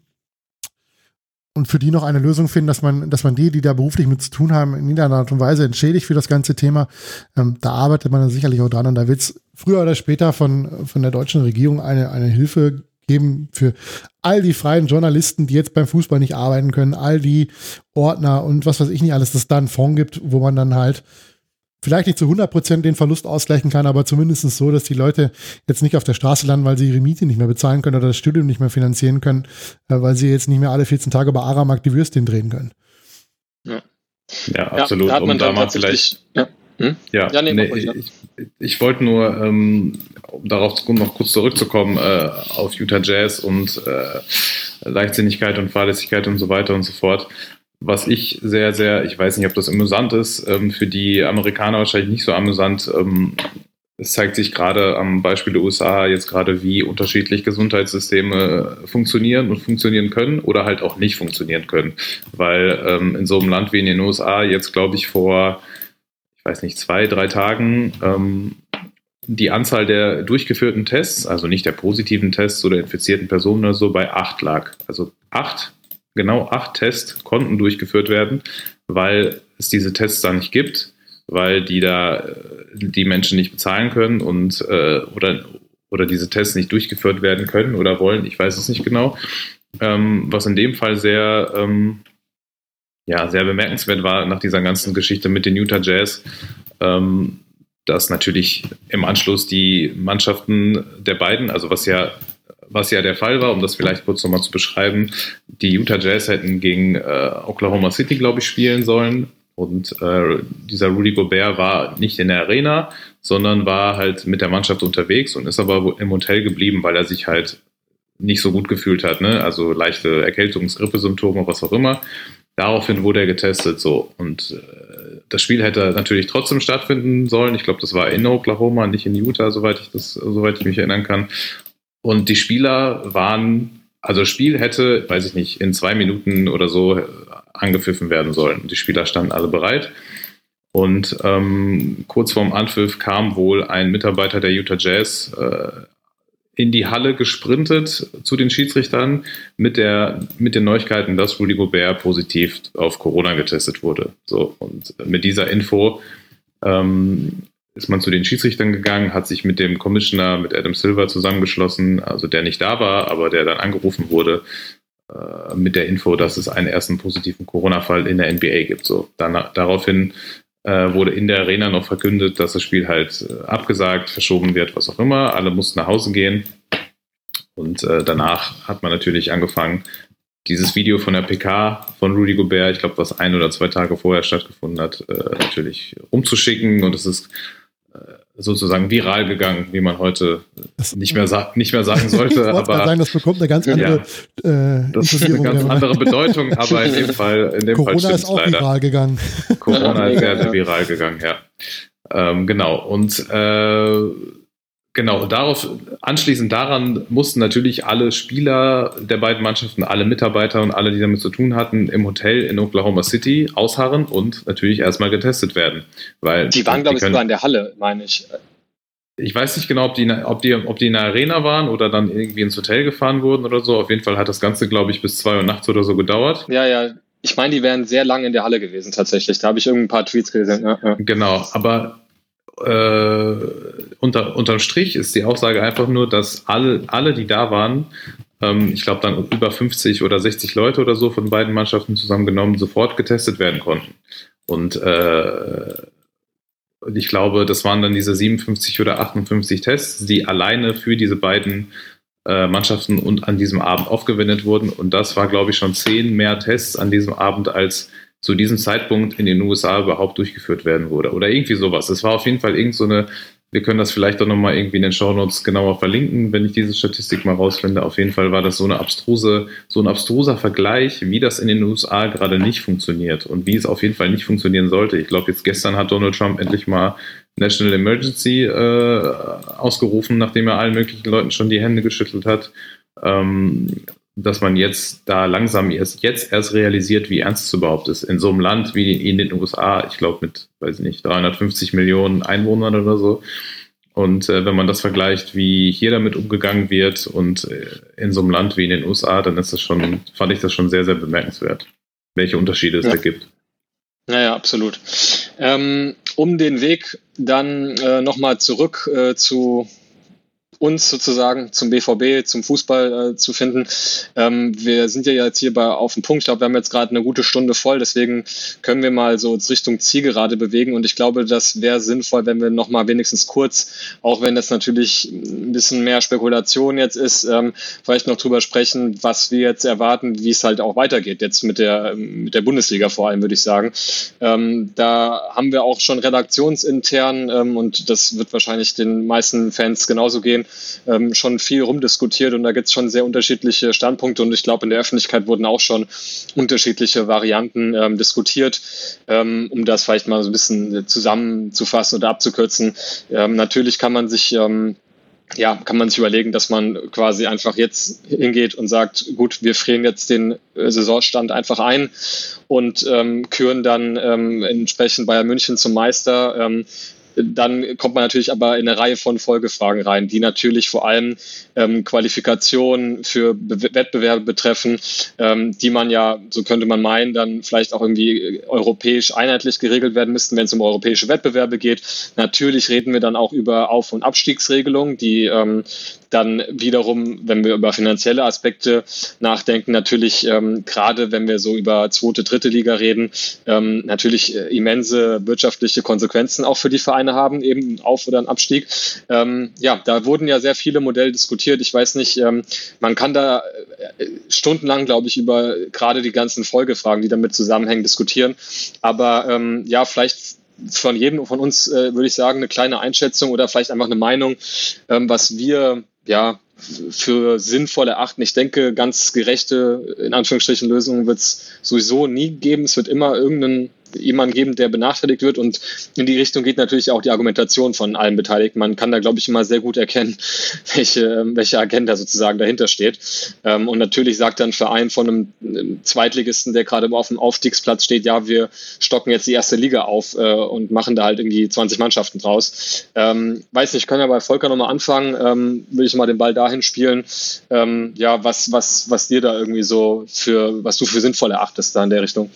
und für die noch eine Lösung finden, dass man, dass man die, die da beruflich mit zu tun haben, in irgendeiner Art und Weise entschädigt für das ganze Thema. Ähm, da arbeitet man dann sicherlich auch dran und da wird es früher oder später von, von der deutschen Regierung eine, eine Hilfe geben für all die freien Journalisten, die jetzt beim Fußball nicht arbeiten können, all die Ordner und was weiß ich nicht alles, dass es da einen Fonds gibt, wo man dann halt vielleicht nicht zu 100 Prozent den Verlust ausgleichen kann, aber zumindest so, dass die Leute jetzt nicht auf der Straße landen, weil sie ihre Miete nicht mehr bezahlen können oder das Studium nicht mehr finanzieren können, äh, weil sie jetzt nicht mehr alle 14 Tage bei Aramark die Würstchen drehen können. Ja, ja absolut. Ja, da um da mal vielleicht. Ja. Hm? Ja, ja nee, nee, ich, ich wollte nur, ähm, um darauf noch kurz zurückzukommen, äh, auf Utah Jazz und äh, Leichtsinnigkeit und Fahrlässigkeit und so weiter und so fort. Was ich sehr, sehr, ich weiß nicht, ob das amüsant ist, ähm, für die Amerikaner wahrscheinlich nicht so amüsant. Ähm, es zeigt sich gerade am Beispiel der USA jetzt gerade, wie unterschiedlich Gesundheitssysteme funktionieren und funktionieren können oder halt auch nicht funktionieren können. Weil ähm, in so einem Land wie in den USA jetzt, glaube ich, vor weiß nicht, zwei, drei Tagen ähm, die Anzahl der durchgeführten Tests, also nicht der positiven Tests oder infizierten Personen oder so, bei acht lag. Also acht, genau acht Tests konnten durchgeführt werden, weil es diese Tests da nicht gibt, weil die da äh, die Menschen nicht bezahlen können und äh, oder, oder diese Tests nicht durchgeführt werden können oder wollen, ich weiß es nicht genau. Ähm, was in dem Fall sehr ähm, ja, sehr bemerkenswert war nach dieser ganzen Geschichte mit den Utah Jazz, ähm, dass natürlich im Anschluss die Mannschaften der beiden, also was ja, was ja der Fall war, um das vielleicht kurz nochmal zu beschreiben, die Utah Jazz hätten gegen äh, Oklahoma City, glaube ich, spielen sollen. Und äh, dieser Rudy Gobert war nicht in der Arena, sondern war halt mit der Mannschaft unterwegs und ist aber im Hotel geblieben, weil er sich halt nicht so gut gefühlt hat, ne? Also leichte Erkältungs-, Grippesymptome, was auch immer. Daraufhin wurde er getestet so. Und äh, das Spiel hätte natürlich trotzdem stattfinden sollen. Ich glaube, das war in Oklahoma, nicht in Utah, soweit ich das, soweit ich mich erinnern kann. Und die Spieler waren, also Spiel hätte, weiß ich nicht, in zwei Minuten oder so äh, angepfiffen werden sollen. Die Spieler standen alle bereit. Und ähm, kurz vorm Anpfiff kam wohl ein Mitarbeiter der Utah Jazz äh, in die Halle gesprintet zu den Schiedsrichtern mit der mit den Neuigkeiten, dass Rudy Gobert positiv auf Corona getestet wurde. So und mit dieser Info ähm, ist man zu den Schiedsrichtern gegangen, hat sich mit dem Commissioner, mit Adam Silver zusammengeschlossen, also der nicht da war, aber der dann angerufen wurde äh, mit der Info, dass es einen ersten positiven Corona-Fall in der NBA gibt. So dann, daraufhin äh, wurde in der Arena noch verkündet, dass das Spiel halt äh, abgesagt, verschoben wird, was auch immer. Alle mussten nach Hause gehen. Und äh, danach hat man natürlich angefangen, dieses Video von der PK von Rudy Gobert, ich glaube, was ein oder zwei Tage vorher stattgefunden hat, äh, natürlich umzuschicken. Und es ist sozusagen viral gegangen, wie man heute das, nicht mehr, nicht mehr sagen sollte. <laughs> ich aber sagen, das bekommt eine ganz <laughs> andere, ja, äh, das ist eine ganz andere Bedeutung, <laughs> aber in dem Fall, in dem Corona Fall ist auch leider. viral gegangen. Corona ist sehr, sehr viral gegangen, ja. Ähm, genau. Und äh, Genau, darauf, anschließend daran mussten natürlich alle Spieler der beiden Mannschaften, alle Mitarbeiter und alle, die damit zu tun hatten, im Hotel in Oklahoma City ausharren und natürlich erstmal getestet werden. Weil die waren, glaube ich, sogar in der Halle, meine ich. Ich weiß nicht genau, ob die, ob, die, ob die in der Arena waren oder dann irgendwie ins Hotel gefahren wurden oder so. Auf jeden Fall hat das Ganze, glaube ich, bis zwei Uhr nachts oder so gedauert. Ja, ja. Ich meine, die wären sehr lange in der Halle gewesen, tatsächlich. Da habe ich irgendein paar Tweets gesehen. Ja, ja. Genau, aber äh, unter, unterm Strich ist die Aussage einfach nur, dass alle, alle die da waren, ähm, ich glaube dann über 50 oder 60 Leute oder so von beiden Mannschaften zusammengenommen, sofort getestet werden konnten. Und äh, ich glaube, das waren dann diese 57 oder 58 Tests, die alleine für diese beiden äh, Mannschaften und an diesem Abend aufgewendet wurden. Und das war, glaube ich, schon zehn mehr Tests an diesem Abend als zu diesem Zeitpunkt in den USA überhaupt durchgeführt werden würde. Oder irgendwie sowas. Es war auf jeden Fall irgend so eine, wir können das vielleicht auch nochmal irgendwie in den Show Notes genauer verlinken, wenn ich diese Statistik mal rausfinde. Auf jeden Fall war das so eine abstruse, so ein abstruser Vergleich, wie das in den USA gerade nicht funktioniert und wie es auf jeden Fall nicht funktionieren sollte. Ich glaube, jetzt gestern hat Donald Trump endlich mal National Emergency äh, ausgerufen, nachdem er allen möglichen Leuten schon die Hände geschüttelt hat. Ähm, dass man jetzt da langsam erst jetzt erst realisiert, wie ernst es überhaupt ist. In so einem Land wie in den USA, ich glaube mit, weiß ich nicht, 350 Millionen Einwohnern oder so. Und äh, wenn man das vergleicht, wie hier damit umgegangen wird und äh, in so einem Land wie in den USA, dann ist das schon, fand ich das schon sehr, sehr bemerkenswert, welche Unterschiede es ja. da gibt. Naja, absolut. Ähm, um den Weg dann äh, nochmal zurück äh, zu uns sozusagen zum BVB, zum Fußball äh, zu finden. Ähm, wir sind ja jetzt hier bei auf dem Punkt. Ich glaube, wir haben jetzt gerade eine gute Stunde voll, deswegen können wir mal so Richtung Zielgerade bewegen. Und ich glaube, das wäre sinnvoll, wenn wir noch mal wenigstens kurz, auch wenn das natürlich ein bisschen mehr Spekulation jetzt ist, ähm, vielleicht noch drüber sprechen, was wir jetzt erwarten, wie es halt auch weitergeht jetzt mit der mit der Bundesliga vor allem, würde ich sagen. Ähm, da haben wir auch schon redaktionsintern ähm, und das wird wahrscheinlich den meisten Fans genauso gehen ähm, schon viel rumdiskutiert und da gibt es schon sehr unterschiedliche Standpunkte und ich glaube, in der Öffentlichkeit wurden auch schon unterschiedliche Varianten ähm, diskutiert, ähm, um das vielleicht mal so ein bisschen zusammenzufassen oder abzukürzen. Ähm, natürlich kann man sich ähm, ja, kann man sich überlegen, dass man quasi einfach jetzt hingeht und sagt, gut, wir frieren jetzt den äh, Saisonstand einfach ein und ähm, küren dann ähm, entsprechend Bayern München zum Meister. Ähm, dann kommt man natürlich aber in eine Reihe von Folgefragen rein, die natürlich vor allem ähm, Qualifikationen für Be Wettbewerbe betreffen, ähm, die man ja, so könnte man meinen, dann vielleicht auch irgendwie europäisch einheitlich geregelt werden müssten, wenn es um europäische Wettbewerbe geht. Natürlich reden wir dann auch über Auf- und Abstiegsregelungen, die ähm, dann wiederum, wenn wir über finanzielle Aspekte nachdenken, natürlich ähm, gerade wenn wir so über zweite, dritte Liga reden, ähm, natürlich äh, immense wirtschaftliche Konsequenzen auch für die Vereine haben, eben Auf- oder ein Abstieg. Ähm, ja, da wurden ja sehr viele Modelle diskutiert. Ich weiß nicht, ähm, man kann da äh, stundenlang, glaube ich, über gerade die ganzen Folgefragen, die damit zusammenhängen, diskutieren. Aber ähm, ja, vielleicht von jedem von uns äh, würde ich sagen, eine kleine Einschätzung oder vielleicht einfach eine Meinung, ähm, was wir ja, für sinnvoll erachten. Ich denke, ganz gerechte, in Anführungsstrichen, Lösungen wird es sowieso nie geben. Es wird immer irgendeinen jemanden geben, der benachteiligt wird. Und in die Richtung geht natürlich auch die Argumentation von allen Beteiligten. Man kann da, glaube ich, immer sehr gut erkennen, <laughs> welche, ähm, welche Agenda sozusagen dahinter steht. Ähm, und natürlich sagt dann ein Verein von einem Zweitligisten, der gerade auf dem Aufstiegsplatz steht, ja, wir stocken jetzt die erste Liga auf äh, und machen da halt irgendwie 20 Mannschaften draus. Ähm, weiß nicht, ich kann ja bei Volker nochmal anfangen. Will ich mal den Ball dahin spielen. Ja, was, was, was dir da irgendwie so für, was du für sinnvoll erachtest da in der Richtung?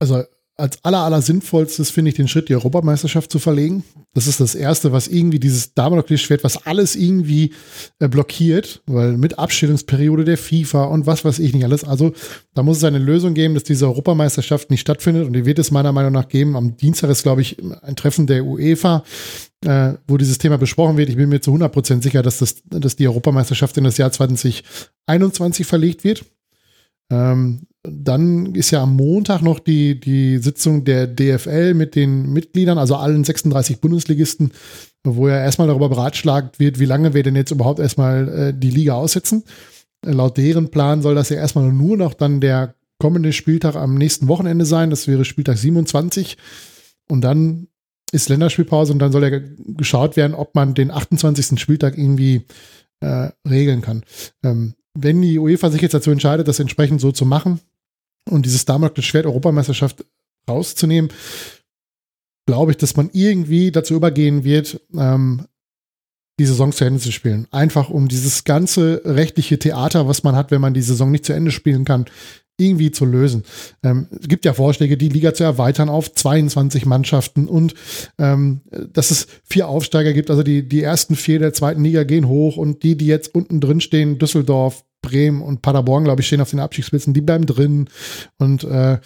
Also als aller, aller sinnvollstes finde ich den Schritt, die Europameisterschaft zu verlegen. Das ist das Erste, was irgendwie dieses Damoklesschwert, was alles irgendwie äh, blockiert, weil mit Abstellungsperiode der FIFA und was weiß ich nicht alles. Also da muss es eine Lösung geben, dass diese Europameisterschaft nicht stattfindet und die wird es meiner Meinung nach geben. Am Dienstag ist, glaube ich, ein Treffen der UEFA, äh, wo dieses Thema besprochen wird. Ich bin mir zu 100% sicher, dass, das, dass die Europameisterschaft in das Jahr 2021 verlegt wird. Ähm, dann ist ja am Montag noch die, die Sitzung der DFL mit den Mitgliedern, also allen 36 Bundesligisten, wo ja erstmal darüber beratschlagt wird, wie lange wir denn jetzt überhaupt erstmal äh, die Liga aussetzen. Äh, laut deren Plan soll das ja erstmal nur noch dann der kommende Spieltag am nächsten Wochenende sein. Das wäre Spieltag 27. Und dann ist Länderspielpause und dann soll ja geschaut werden, ob man den 28. Spieltag irgendwie äh, regeln kann. Ähm, wenn die UEFA sich jetzt dazu entscheidet, das entsprechend so zu machen und dieses damals Schwert Europameisterschaft rauszunehmen, glaube ich, dass man irgendwie dazu übergehen wird, ähm, die Saison zu Ende zu spielen. Einfach um dieses ganze rechtliche Theater, was man hat, wenn man die Saison nicht zu Ende spielen kann, irgendwie zu lösen. Ähm, es gibt ja Vorschläge, die Liga zu erweitern auf 22 Mannschaften und ähm, dass es vier Aufsteiger gibt. Also die, die ersten vier der zweiten Liga gehen hoch und die, die jetzt unten drin stehen, Düsseldorf, Bremen und Paderborn, glaube ich, stehen auf den Abstiegsplätzen, die bleiben drin und äh,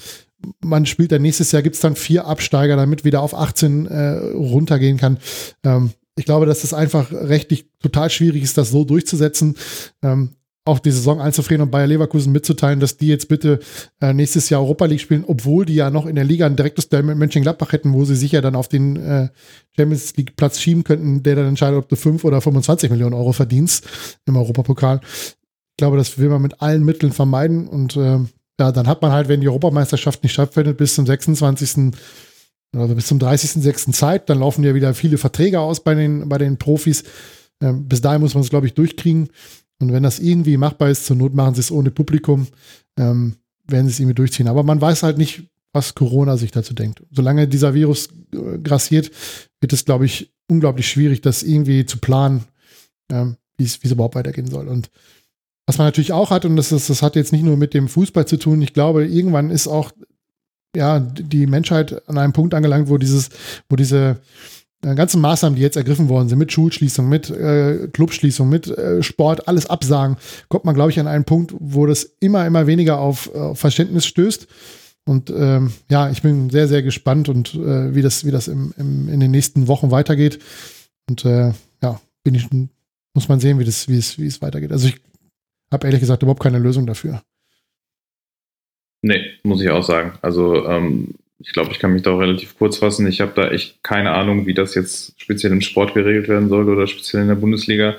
man spielt dann nächstes Jahr, gibt es dann vier Absteiger, damit wieder auf 18 äh, runtergehen kann. Ähm, ich glaube, dass das einfach rechtlich total schwierig ist, das so durchzusetzen. Ähm, auch die Saison einzufrieren und Bayer Leverkusen mitzuteilen, dass die jetzt bitte äh, nächstes Jahr Europa League spielen, obwohl die ja noch in der Liga ein direktes Duell mit Mönchengladbach hätten, wo sie sicher dann auf den äh, Champions League Platz schieben könnten, der dann entscheidet, ob du 5 oder 25 Millionen Euro verdienst im Europapokal. Ich glaube, das will man mit allen Mitteln vermeiden und äh, ja, dann hat man halt, wenn die Europameisterschaft nicht stattfindet, bis zum 26. oder bis zum 30.06. Zeit, dann laufen ja wieder viele Verträge aus bei den, bei den Profis. Ähm, bis dahin muss man es, glaube ich, durchkriegen. Und wenn das irgendwie machbar ist, zur Not machen sie es ohne Publikum, ähm, werden sie es irgendwie durchziehen. Aber man weiß halt nicht, was Corona sich dazu denkt. Solange dieser Virus äh, grassiert, wird es, glaube ich, unglaublich schwierig, das irgendwie zu planen, ähm, wie es überhaupt weitergehen soll. Und was man natürlich auch hat, und das, ist, das hat jetzt nicht nur mit dem Fußball zu tun, ich glaube, irgendwann ist auch ja, die Menschheit an einem Punkt angelangt, wo dieses, wo diese ganzen Maßnahmen, die jetzt ergriffen worden sind, mit Schulschließung, mit äh, Clubschließung, mit äh, Sport, alles absagen, kommt man, glaube ich, an einen Punkt, wo das immer, immer weniger auf, auf Verständnis stößt. Und ähm, ja, ich bin sehr, sehr gespannt und äh, wie das, wie das im, im, in den nächsten Wochen weitergeht. Und äh, ja, bin ich, muss man sehen, wie das, wie es, wie es weitergeht. Also ich habe ehrlich gesagt überhaupt keine Lösung dafür. Nee, muss ich auch sagen. Also ähm, ich glaube, ich kann mich da auch relativ kurz fassen. Ich habe da echt keine Ahnung, wie das jetzt speziell im Sport geregelt werden soll oder speziell in der Bundesliga.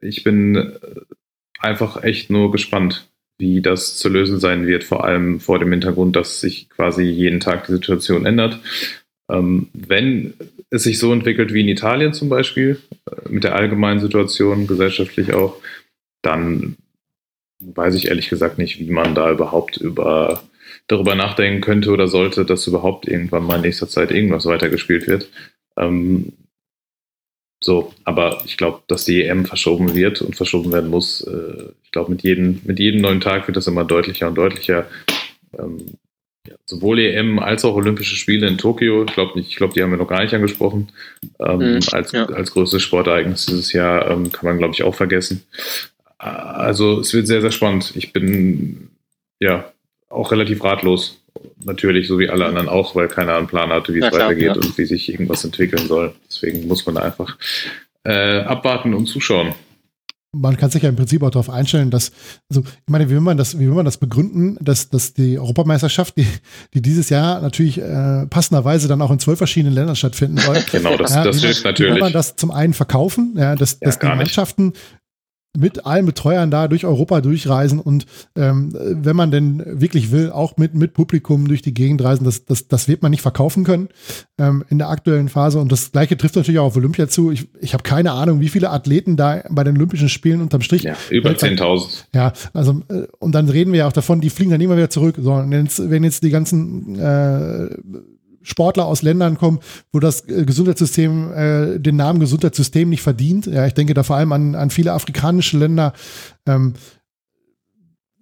Ich bin äh, einfach echt nur gespannt, wie das zu lösen sein wird, vor allem vor dem Hintergrund, dass sich quasi jeden Tag die Situation ändert. Ähm, wenn es sich so entwickelt wie in Italien zum Beispiel, äh, mit der allgemeinen Situation, gesellschaftlich auch, dann weiß ich ehrlich gesagt nicht, wie man da überhaupt über darüber nachdenken könnte oder sollte, dass überhaupt irgendwann mal in nächster Zeit irgendwas weitergespielt wird. Ähm, so, aber ich glaube, dass die EM verschoben wird und verschoben werden muss. Äh, ich glaube, mit jedem, mit jedem neuen Tag wird das immer deutlicher und deutlicher. Ähm, ja, sowohl EM als auch Olympische Spiele in Tokio. Ich glaube, ich glaube, die haben wir noch gar nicht angesprochen. Ähm, mhm, als, ja. als größtes Sportereignis dieses Jahr ähm, kann man, glaube ich, auch vergessen. Also es wird sehr, sehr spannend. Ich bin ja auch relativ ratlos. Natürlich, so wie alle anderen auch, weil keiner einen Plan hatte, wie es weitergeht ja. und wie sich irgendwas entwickeln soll. Deswegen muss man einfach äh, abwarten und zuschauen man kann sich ja im Prinzip auch darauf einstellen, dass, also ich meine, wie will man das, wie will man das begründen, dass, dass die Europameisterschaft, die, die dieses Jahr natürlich äh, passenderweise dann auch in zwölf verschiedenen Ländern stattfinden soll. <laughs> genau, das, ja, das hilft natürlich. Wie will man das zum einen verkaufen, ja, dass, ja, dass die Mannschaften mit allen Betreuern da durch Europa durchreisen und ähm, wenn man denn wirklich will, auch mit, mit Publikum durch die Gegend reisen, das, das, das wird man nicht verkaufen können ähm, in der aktuellen Phase. Und das gleiche trifft natürlich auch auf Olympia zu. Ich, ich habe keine Ahnung, wie viele Athleten da bei den Olympischen Spielen unterm Strich. Ja, über 10.000. Ja, also äh, und dann reden wir ja auch davon, die fliegen dann immer wieder zurück. So, und jetzt, wenn jetzt die ganzen äh, Sportler aus Ländern kommen, wo das äh, Gesundheitssystem äh, den Namen Gesundheitssystem nicht verdient. Ja, ich denke da vor allem an, an viele afrikanische Länder. Ähm,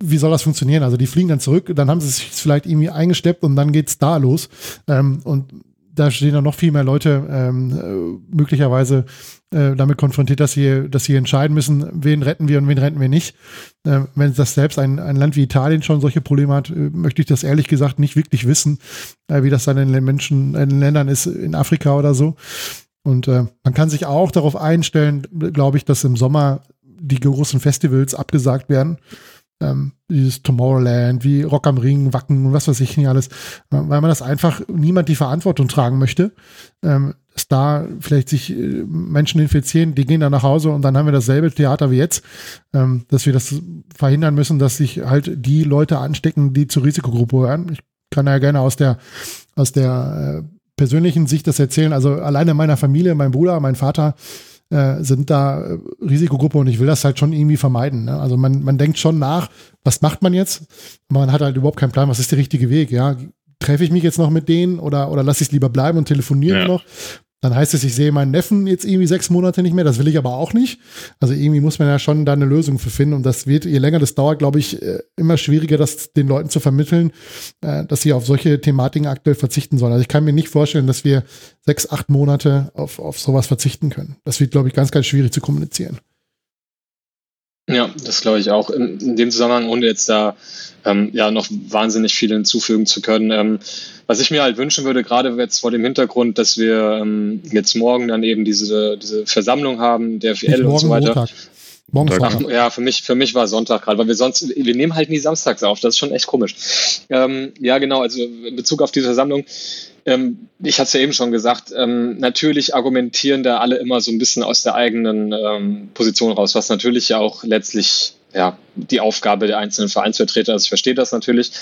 wie soll das funktionieren? Also die fliegen dann zurück, dann haben sie sich vielleicht irgendwie eingesteppt und dann geht's da los. Ähm, und da stehen dann noch viel mehr Leute ähm, äh, möglicherweise äh, damit konfrontiert, dass sie, dass sie entscheiden müssen, wen retten wir und wen retten wir nicht. Äh, wenn das selbst ein, ein Land wie Italien schon solche Probleme hat, äh, möchte ich das ehrlich gesagt nicht wirklich wissen, äh, wie das dann in den Menschen, in den Ländern ist, in Afrika oder so. Und äh, man kann sich auch darauf einstellen, glaube ich, dass im Sommer die großen Festivals abgesagt werden ähm, dieses Tomorrowland, wie Rock am Ring, Wacken und was weiß ich nicht alles, weil man das einfach niemand die Verantwortung tragen möchte, ähm, dass da vielleicht sich äh, Menschen infizieren, die gehen dann nach Hause und dann haben wir dasselbe Theater wie jetzt, ähm, dass wir das verhindern müssen, dass sich halt die Leute anstecken, die zur Risikogruppe gehören. Ich kann ja gerne aus der, aus der äh, persönlichen Sicht das erzählen. Also alleine in meiner Familie, mein Bruder, mein Vater, äh, sind da äh, Risikogruppe und ich will das halt schon irgendwie vermeiden. Ne? Also man, man denkt schon nach, was macht man jetzt? Man hat halt überhaupt keinen Plan, was ist der richtige Weg, ja? Treffe ich mich jetzt noch mit denen oder, oder lasse ich es lieber bleiben und telefoniere ja. noch? Dann heißt es, ich sehe meinen Neffen jetzt irgendwie sechs Monate nicht mehr. Das will ich aber auch nicht. Also irgendwie muss man ja schon da eine Lösung für finden. Und das wird, je länger das dauert, glaube ich, äh, immer schwieriger, das den Leuten zu vermitteln, äh, dass sie auf solche Thematiken aktuell verzichten sollen. Also ich kann mir nicht vorstellen, dass wir sechs, acht Monate auf, auf sowas verzichten können. Das wird, glaube ich, ganz, ganz schwierig zu kommunizieren. Ja, das glaube ich auch. In, in, dem Zusammenhang, ohne jetzt da ähm, ja noch wahnsinnig viel hinzufügen zu können. Ähm, was ich mir halt wünschen würde, gerade jetzt vor dem Hintergrund, dass wir ähm, jetzt morgen dann eben diese, diese Versammlung haben, der FL und so weiter. Montag. Morgen Ach, ja, für mich, für mich war Sonntag gerade, weil wir sonst, wir nehmen halt nie samstags auf, das ist schon echt komisch. Ähm, ja, genau, also in Bezug auf diese Versammlung, ähm, ich hatte es ja eben schon gesagt, ähm, natürlich argumentieren da alle immer so ein bisschen aus der eigenen ähm, Position raus, was natürlich ja auch letztlich ja, die Aufgabe der einzelnen Vereinsvertreter ist. Ich verstehe das natürlich.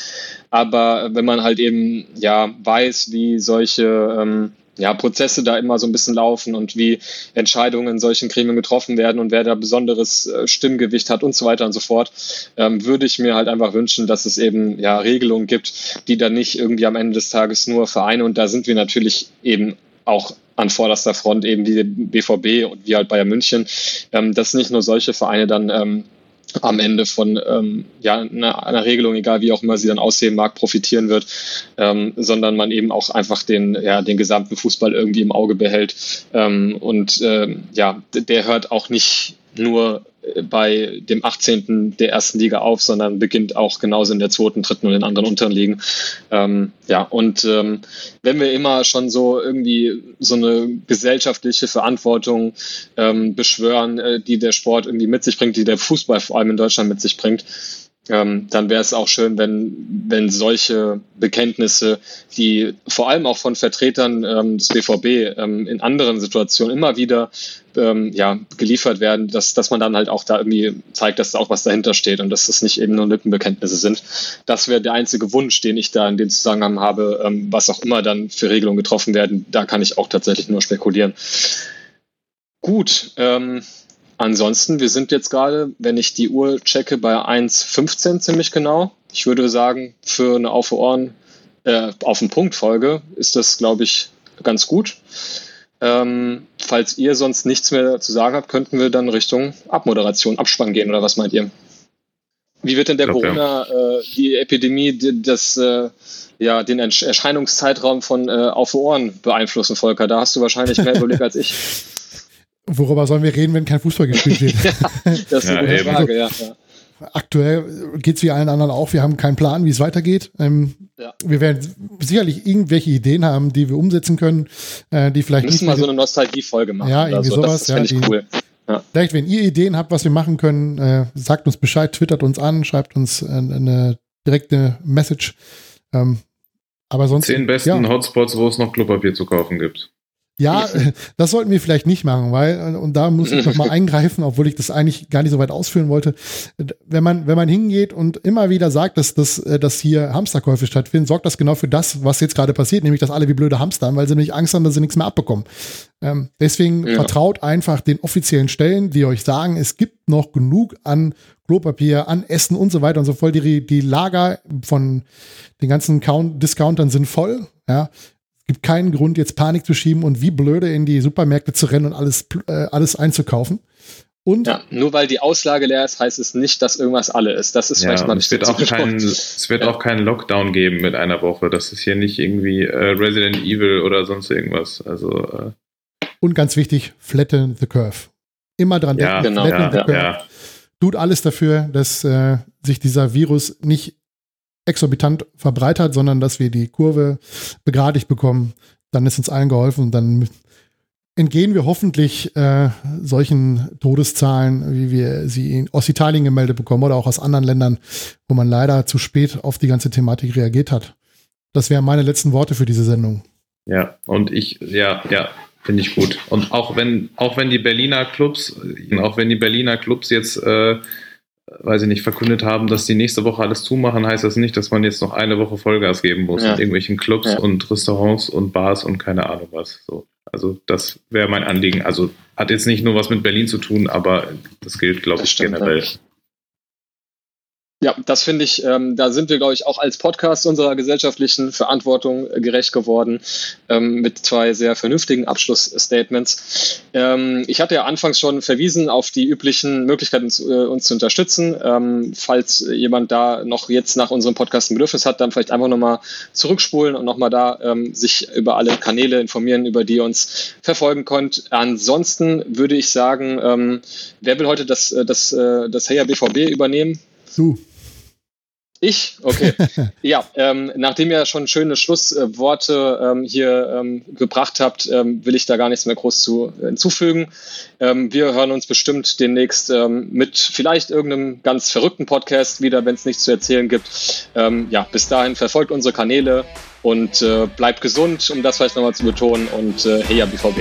Aber wenn man halt eben ja weiß, wie solche ähm, ja, Prozesse da immer so ein bisschen laufen und wie Entscheidungen in solchen Gremien getroffen werden und wer da besonderes äh, Stimmgewicht hat und so weiter und so fort, ähm, würde ich mir halt einfach wünschen, dass es eben ja Regelungen gibt, die dann nicht irgendwie am Ende des Tages nur Vereine und da sind wir natürlich eben auch an vorderster Front eben wie BVB und wie halt Bayern München, ähm, dass nicht nur solche Vereine dann ähm, am Ende von ähm, ja, einer, einer, Regelung, egal wie auch immer sie dann aussehen mag, profitieren wird, ähm, sondern man eben auch einfach den, ja, den gesamten Fußball irgendwie im Auge behält. Ähm, und ähm, ja, der hört auch nicht nur bei dem 18. der ersten Liga auf, sondern beginnt auch genauso in der zweiten, dritten und den anderen unteren Ligen. Ähm, ja, und ähm, wenn wir immer schon so irgendwie so eine gesellschaftliche Verantwortung ähm, beschwören, äh, die der Sport irgendwie mit sich bringt, die der Fußball vor allem in Deutschland mit sich bringt, ähm, dann wäre es auch schön, wenn, wenn solche Bekenntnisse, die vor allem auch von Vertretern ähm, des BVB ähm, in anderen Situationen immer wieder ähm, ja, geliefert werden, dass, dass man dann halt auch da irgendwie zeigt, dass da auch was dahinter steht und dass das nicht eben nur Lippenbekenntnisse sind. Das wäre der einzige Wunsch, den ich da in dem Zusammenhang habe, ähm, was auch immer dann für Regelungen getroffen werden. Da kann ich auch tatsächlich nur spekulieren. Gut, ähm, Ansonsten, wir sind jetzt gerade, wenn ich die Uhr checke, bei 1,15 ziemlich genau. Ich würde sagen, für eine Auf Ohren, äh, auf den Punkt Folge ist das, glaube ich, ganz gut. Ähm, falls ihr sonst nichts mehr zu sagen habt, könnten wir dann Richtung Abmoderation, Abspann gehen oder was meint ihr? Wie wird denn der glaub, Corona, ja. äh, die Epidemie, das, äh, ja, den Erscheinungszeitraum von äh, Auf Ohren beeinflussen, Volker? Da hast du wahrscheinlich mehr <laughs> Überblick als ich. Worüber sollen wir reden, wenn kein Fußball gespielt wird? <laughs> ja, das ist eine ja, gute Frage, ja. ja. Aktuell geht es wie allen anderen auch. Wir haben keinen Plan, wie es weitergeht. Ähm, ja. Wir werden sicherlich irgendwelche Ideen haben, die wir umsetzen können, äh, die vielleicht. Wir müssen mal so eine Nostalgie-Folge machen. Ja, irgendwie so. sowas. Das finde ich cool. Ja. Vielleicht, wenn ihr Ideen habt, was wir machen können, äh, sagt uns Bescheid, twittert uns an, schreibt uns äh, eine direkte Message. Ähm, aber sonst. Zehn besten ja. Hotspots, wo es noch Klopapier zu kaufen gibt. Ja, das sollten wir vielleicht nicht machen, weil, und da muss ich noch mal <laughs> eingreifen, obwohl ich das eigentlich gar nicht so weit ausführen wollte. Wenn man, wenn man hingeht und immer wieder sagt, dass, dass, äh, dass hier Hamsterkäufe stattfinden, sorgt das genau für das, was jetzt gerade passiert, nämlich, dass alle wie blöde Hamster haben, weil sie nämlich Angst haben, dass sie nichts mehr abbekommen. Ähm, deswegen ja. vertraut einfach den offiziellen Stellen, die euch sagen, es gibt noch genug an Klopapier, an Essen und so weiter und so fort. Die, die Lager von den ganzen Count Discountern sind voll. Ja, gibt keinen Grund, jetzt Panik zu schieben und wie blöde in die Supermärkte zu rennen und alles, äh, alles einzukaufen. Und ja, nur weil die Auslage leer ist, heißt es nicht, dass irgendwas alle ist. Das ist ja, vielleicht mal es wird, auch kein, es wird ja. auch keinen Lockdown geben mit einer Woche. Das ist hier nicht irgendwie äh, Resident Evil oder sonst irgendwas. Also äh. und ganz wichtig, flatten the curve. Immer dran denken. Genau. Ja, genau. Ja, Tut alles dafür, dass äh, sich dieser Virus nicht exorbitant verbreitert, sondern dass wir die Kurve begradigt bekommen. Dann ist uns allen geholfen und dann entgehen wir hoffentlich äh, solchen Todeszahlen, wie wir sie in Ostitalien gemeldet bekommen oder auch aus anderen Ländern, wo man leider zu spät auf die ganze Thematik reagiert hat. Das wären meine letzten Worte für diese Sendung. Ja, und ich, ja, ja, finde ich gut. Und auch wenn, auch wenn die Berliner Clubs, auch wenn die Berliner Clubs jetzt äh, weiß ich nicht, verkündet haben, dass die nächste Woche alles zumachen, heißt das nicht, dass man jetzt noch eine Woche Vollgas geben muss ja. in irgendwelchen Clubs ja. und Restaurants und Bars und keine Ahnung was. So. Also das wäre mein Anliegen. Also hat jetzt nicht nur was mit Berlin zu tun, aber das gilt, glaube ich, generell. Ja, das finde ich, ähm, da sind wir, glaube ich, auch als Podcast unserer gesellschaftlichen Verantwortung äh, gerecht geworden ähm, mit zwei sehr vernünftigen Abschlussstatements. Ähm, ich hatte ja anfangs schon verwiesen auf die üblichen Möglichkeiten, uns, äh, uns zu unterstützen. Ähm, falls jemand da noch jetzt nach unserem Podcast ein Bedürfnis hat, dann vielleicht einfach nochmal zurückspulen und nochmal da ähm, sich über alle Kanäle informieren, über die ihr uns verfolgen könnt. Ansonsten würde ich sagen, ähm, wer will heute das, äh, das, das Heya BVB übernehmen? Du. Ich? Okay. <laughs> ja, ähm, nachdem ihr schon schöne Schlussworte ähm, hier ähm, gebracht habt, ähm, will ich da gar nichts mehr groß zu hinzufügen. Ähm, wir hören uns bestimmt demnächst ähm, mit vielleicht irgendeinem ganz verrückten Podcast wieder, wenn es nichts zu erzählen gibt. Ja, bis dahin verfolgt unsere Kanäle und äh, bleibt gesund, um das vielleicht nochmal zu betonen und äh, hey ja, BVB.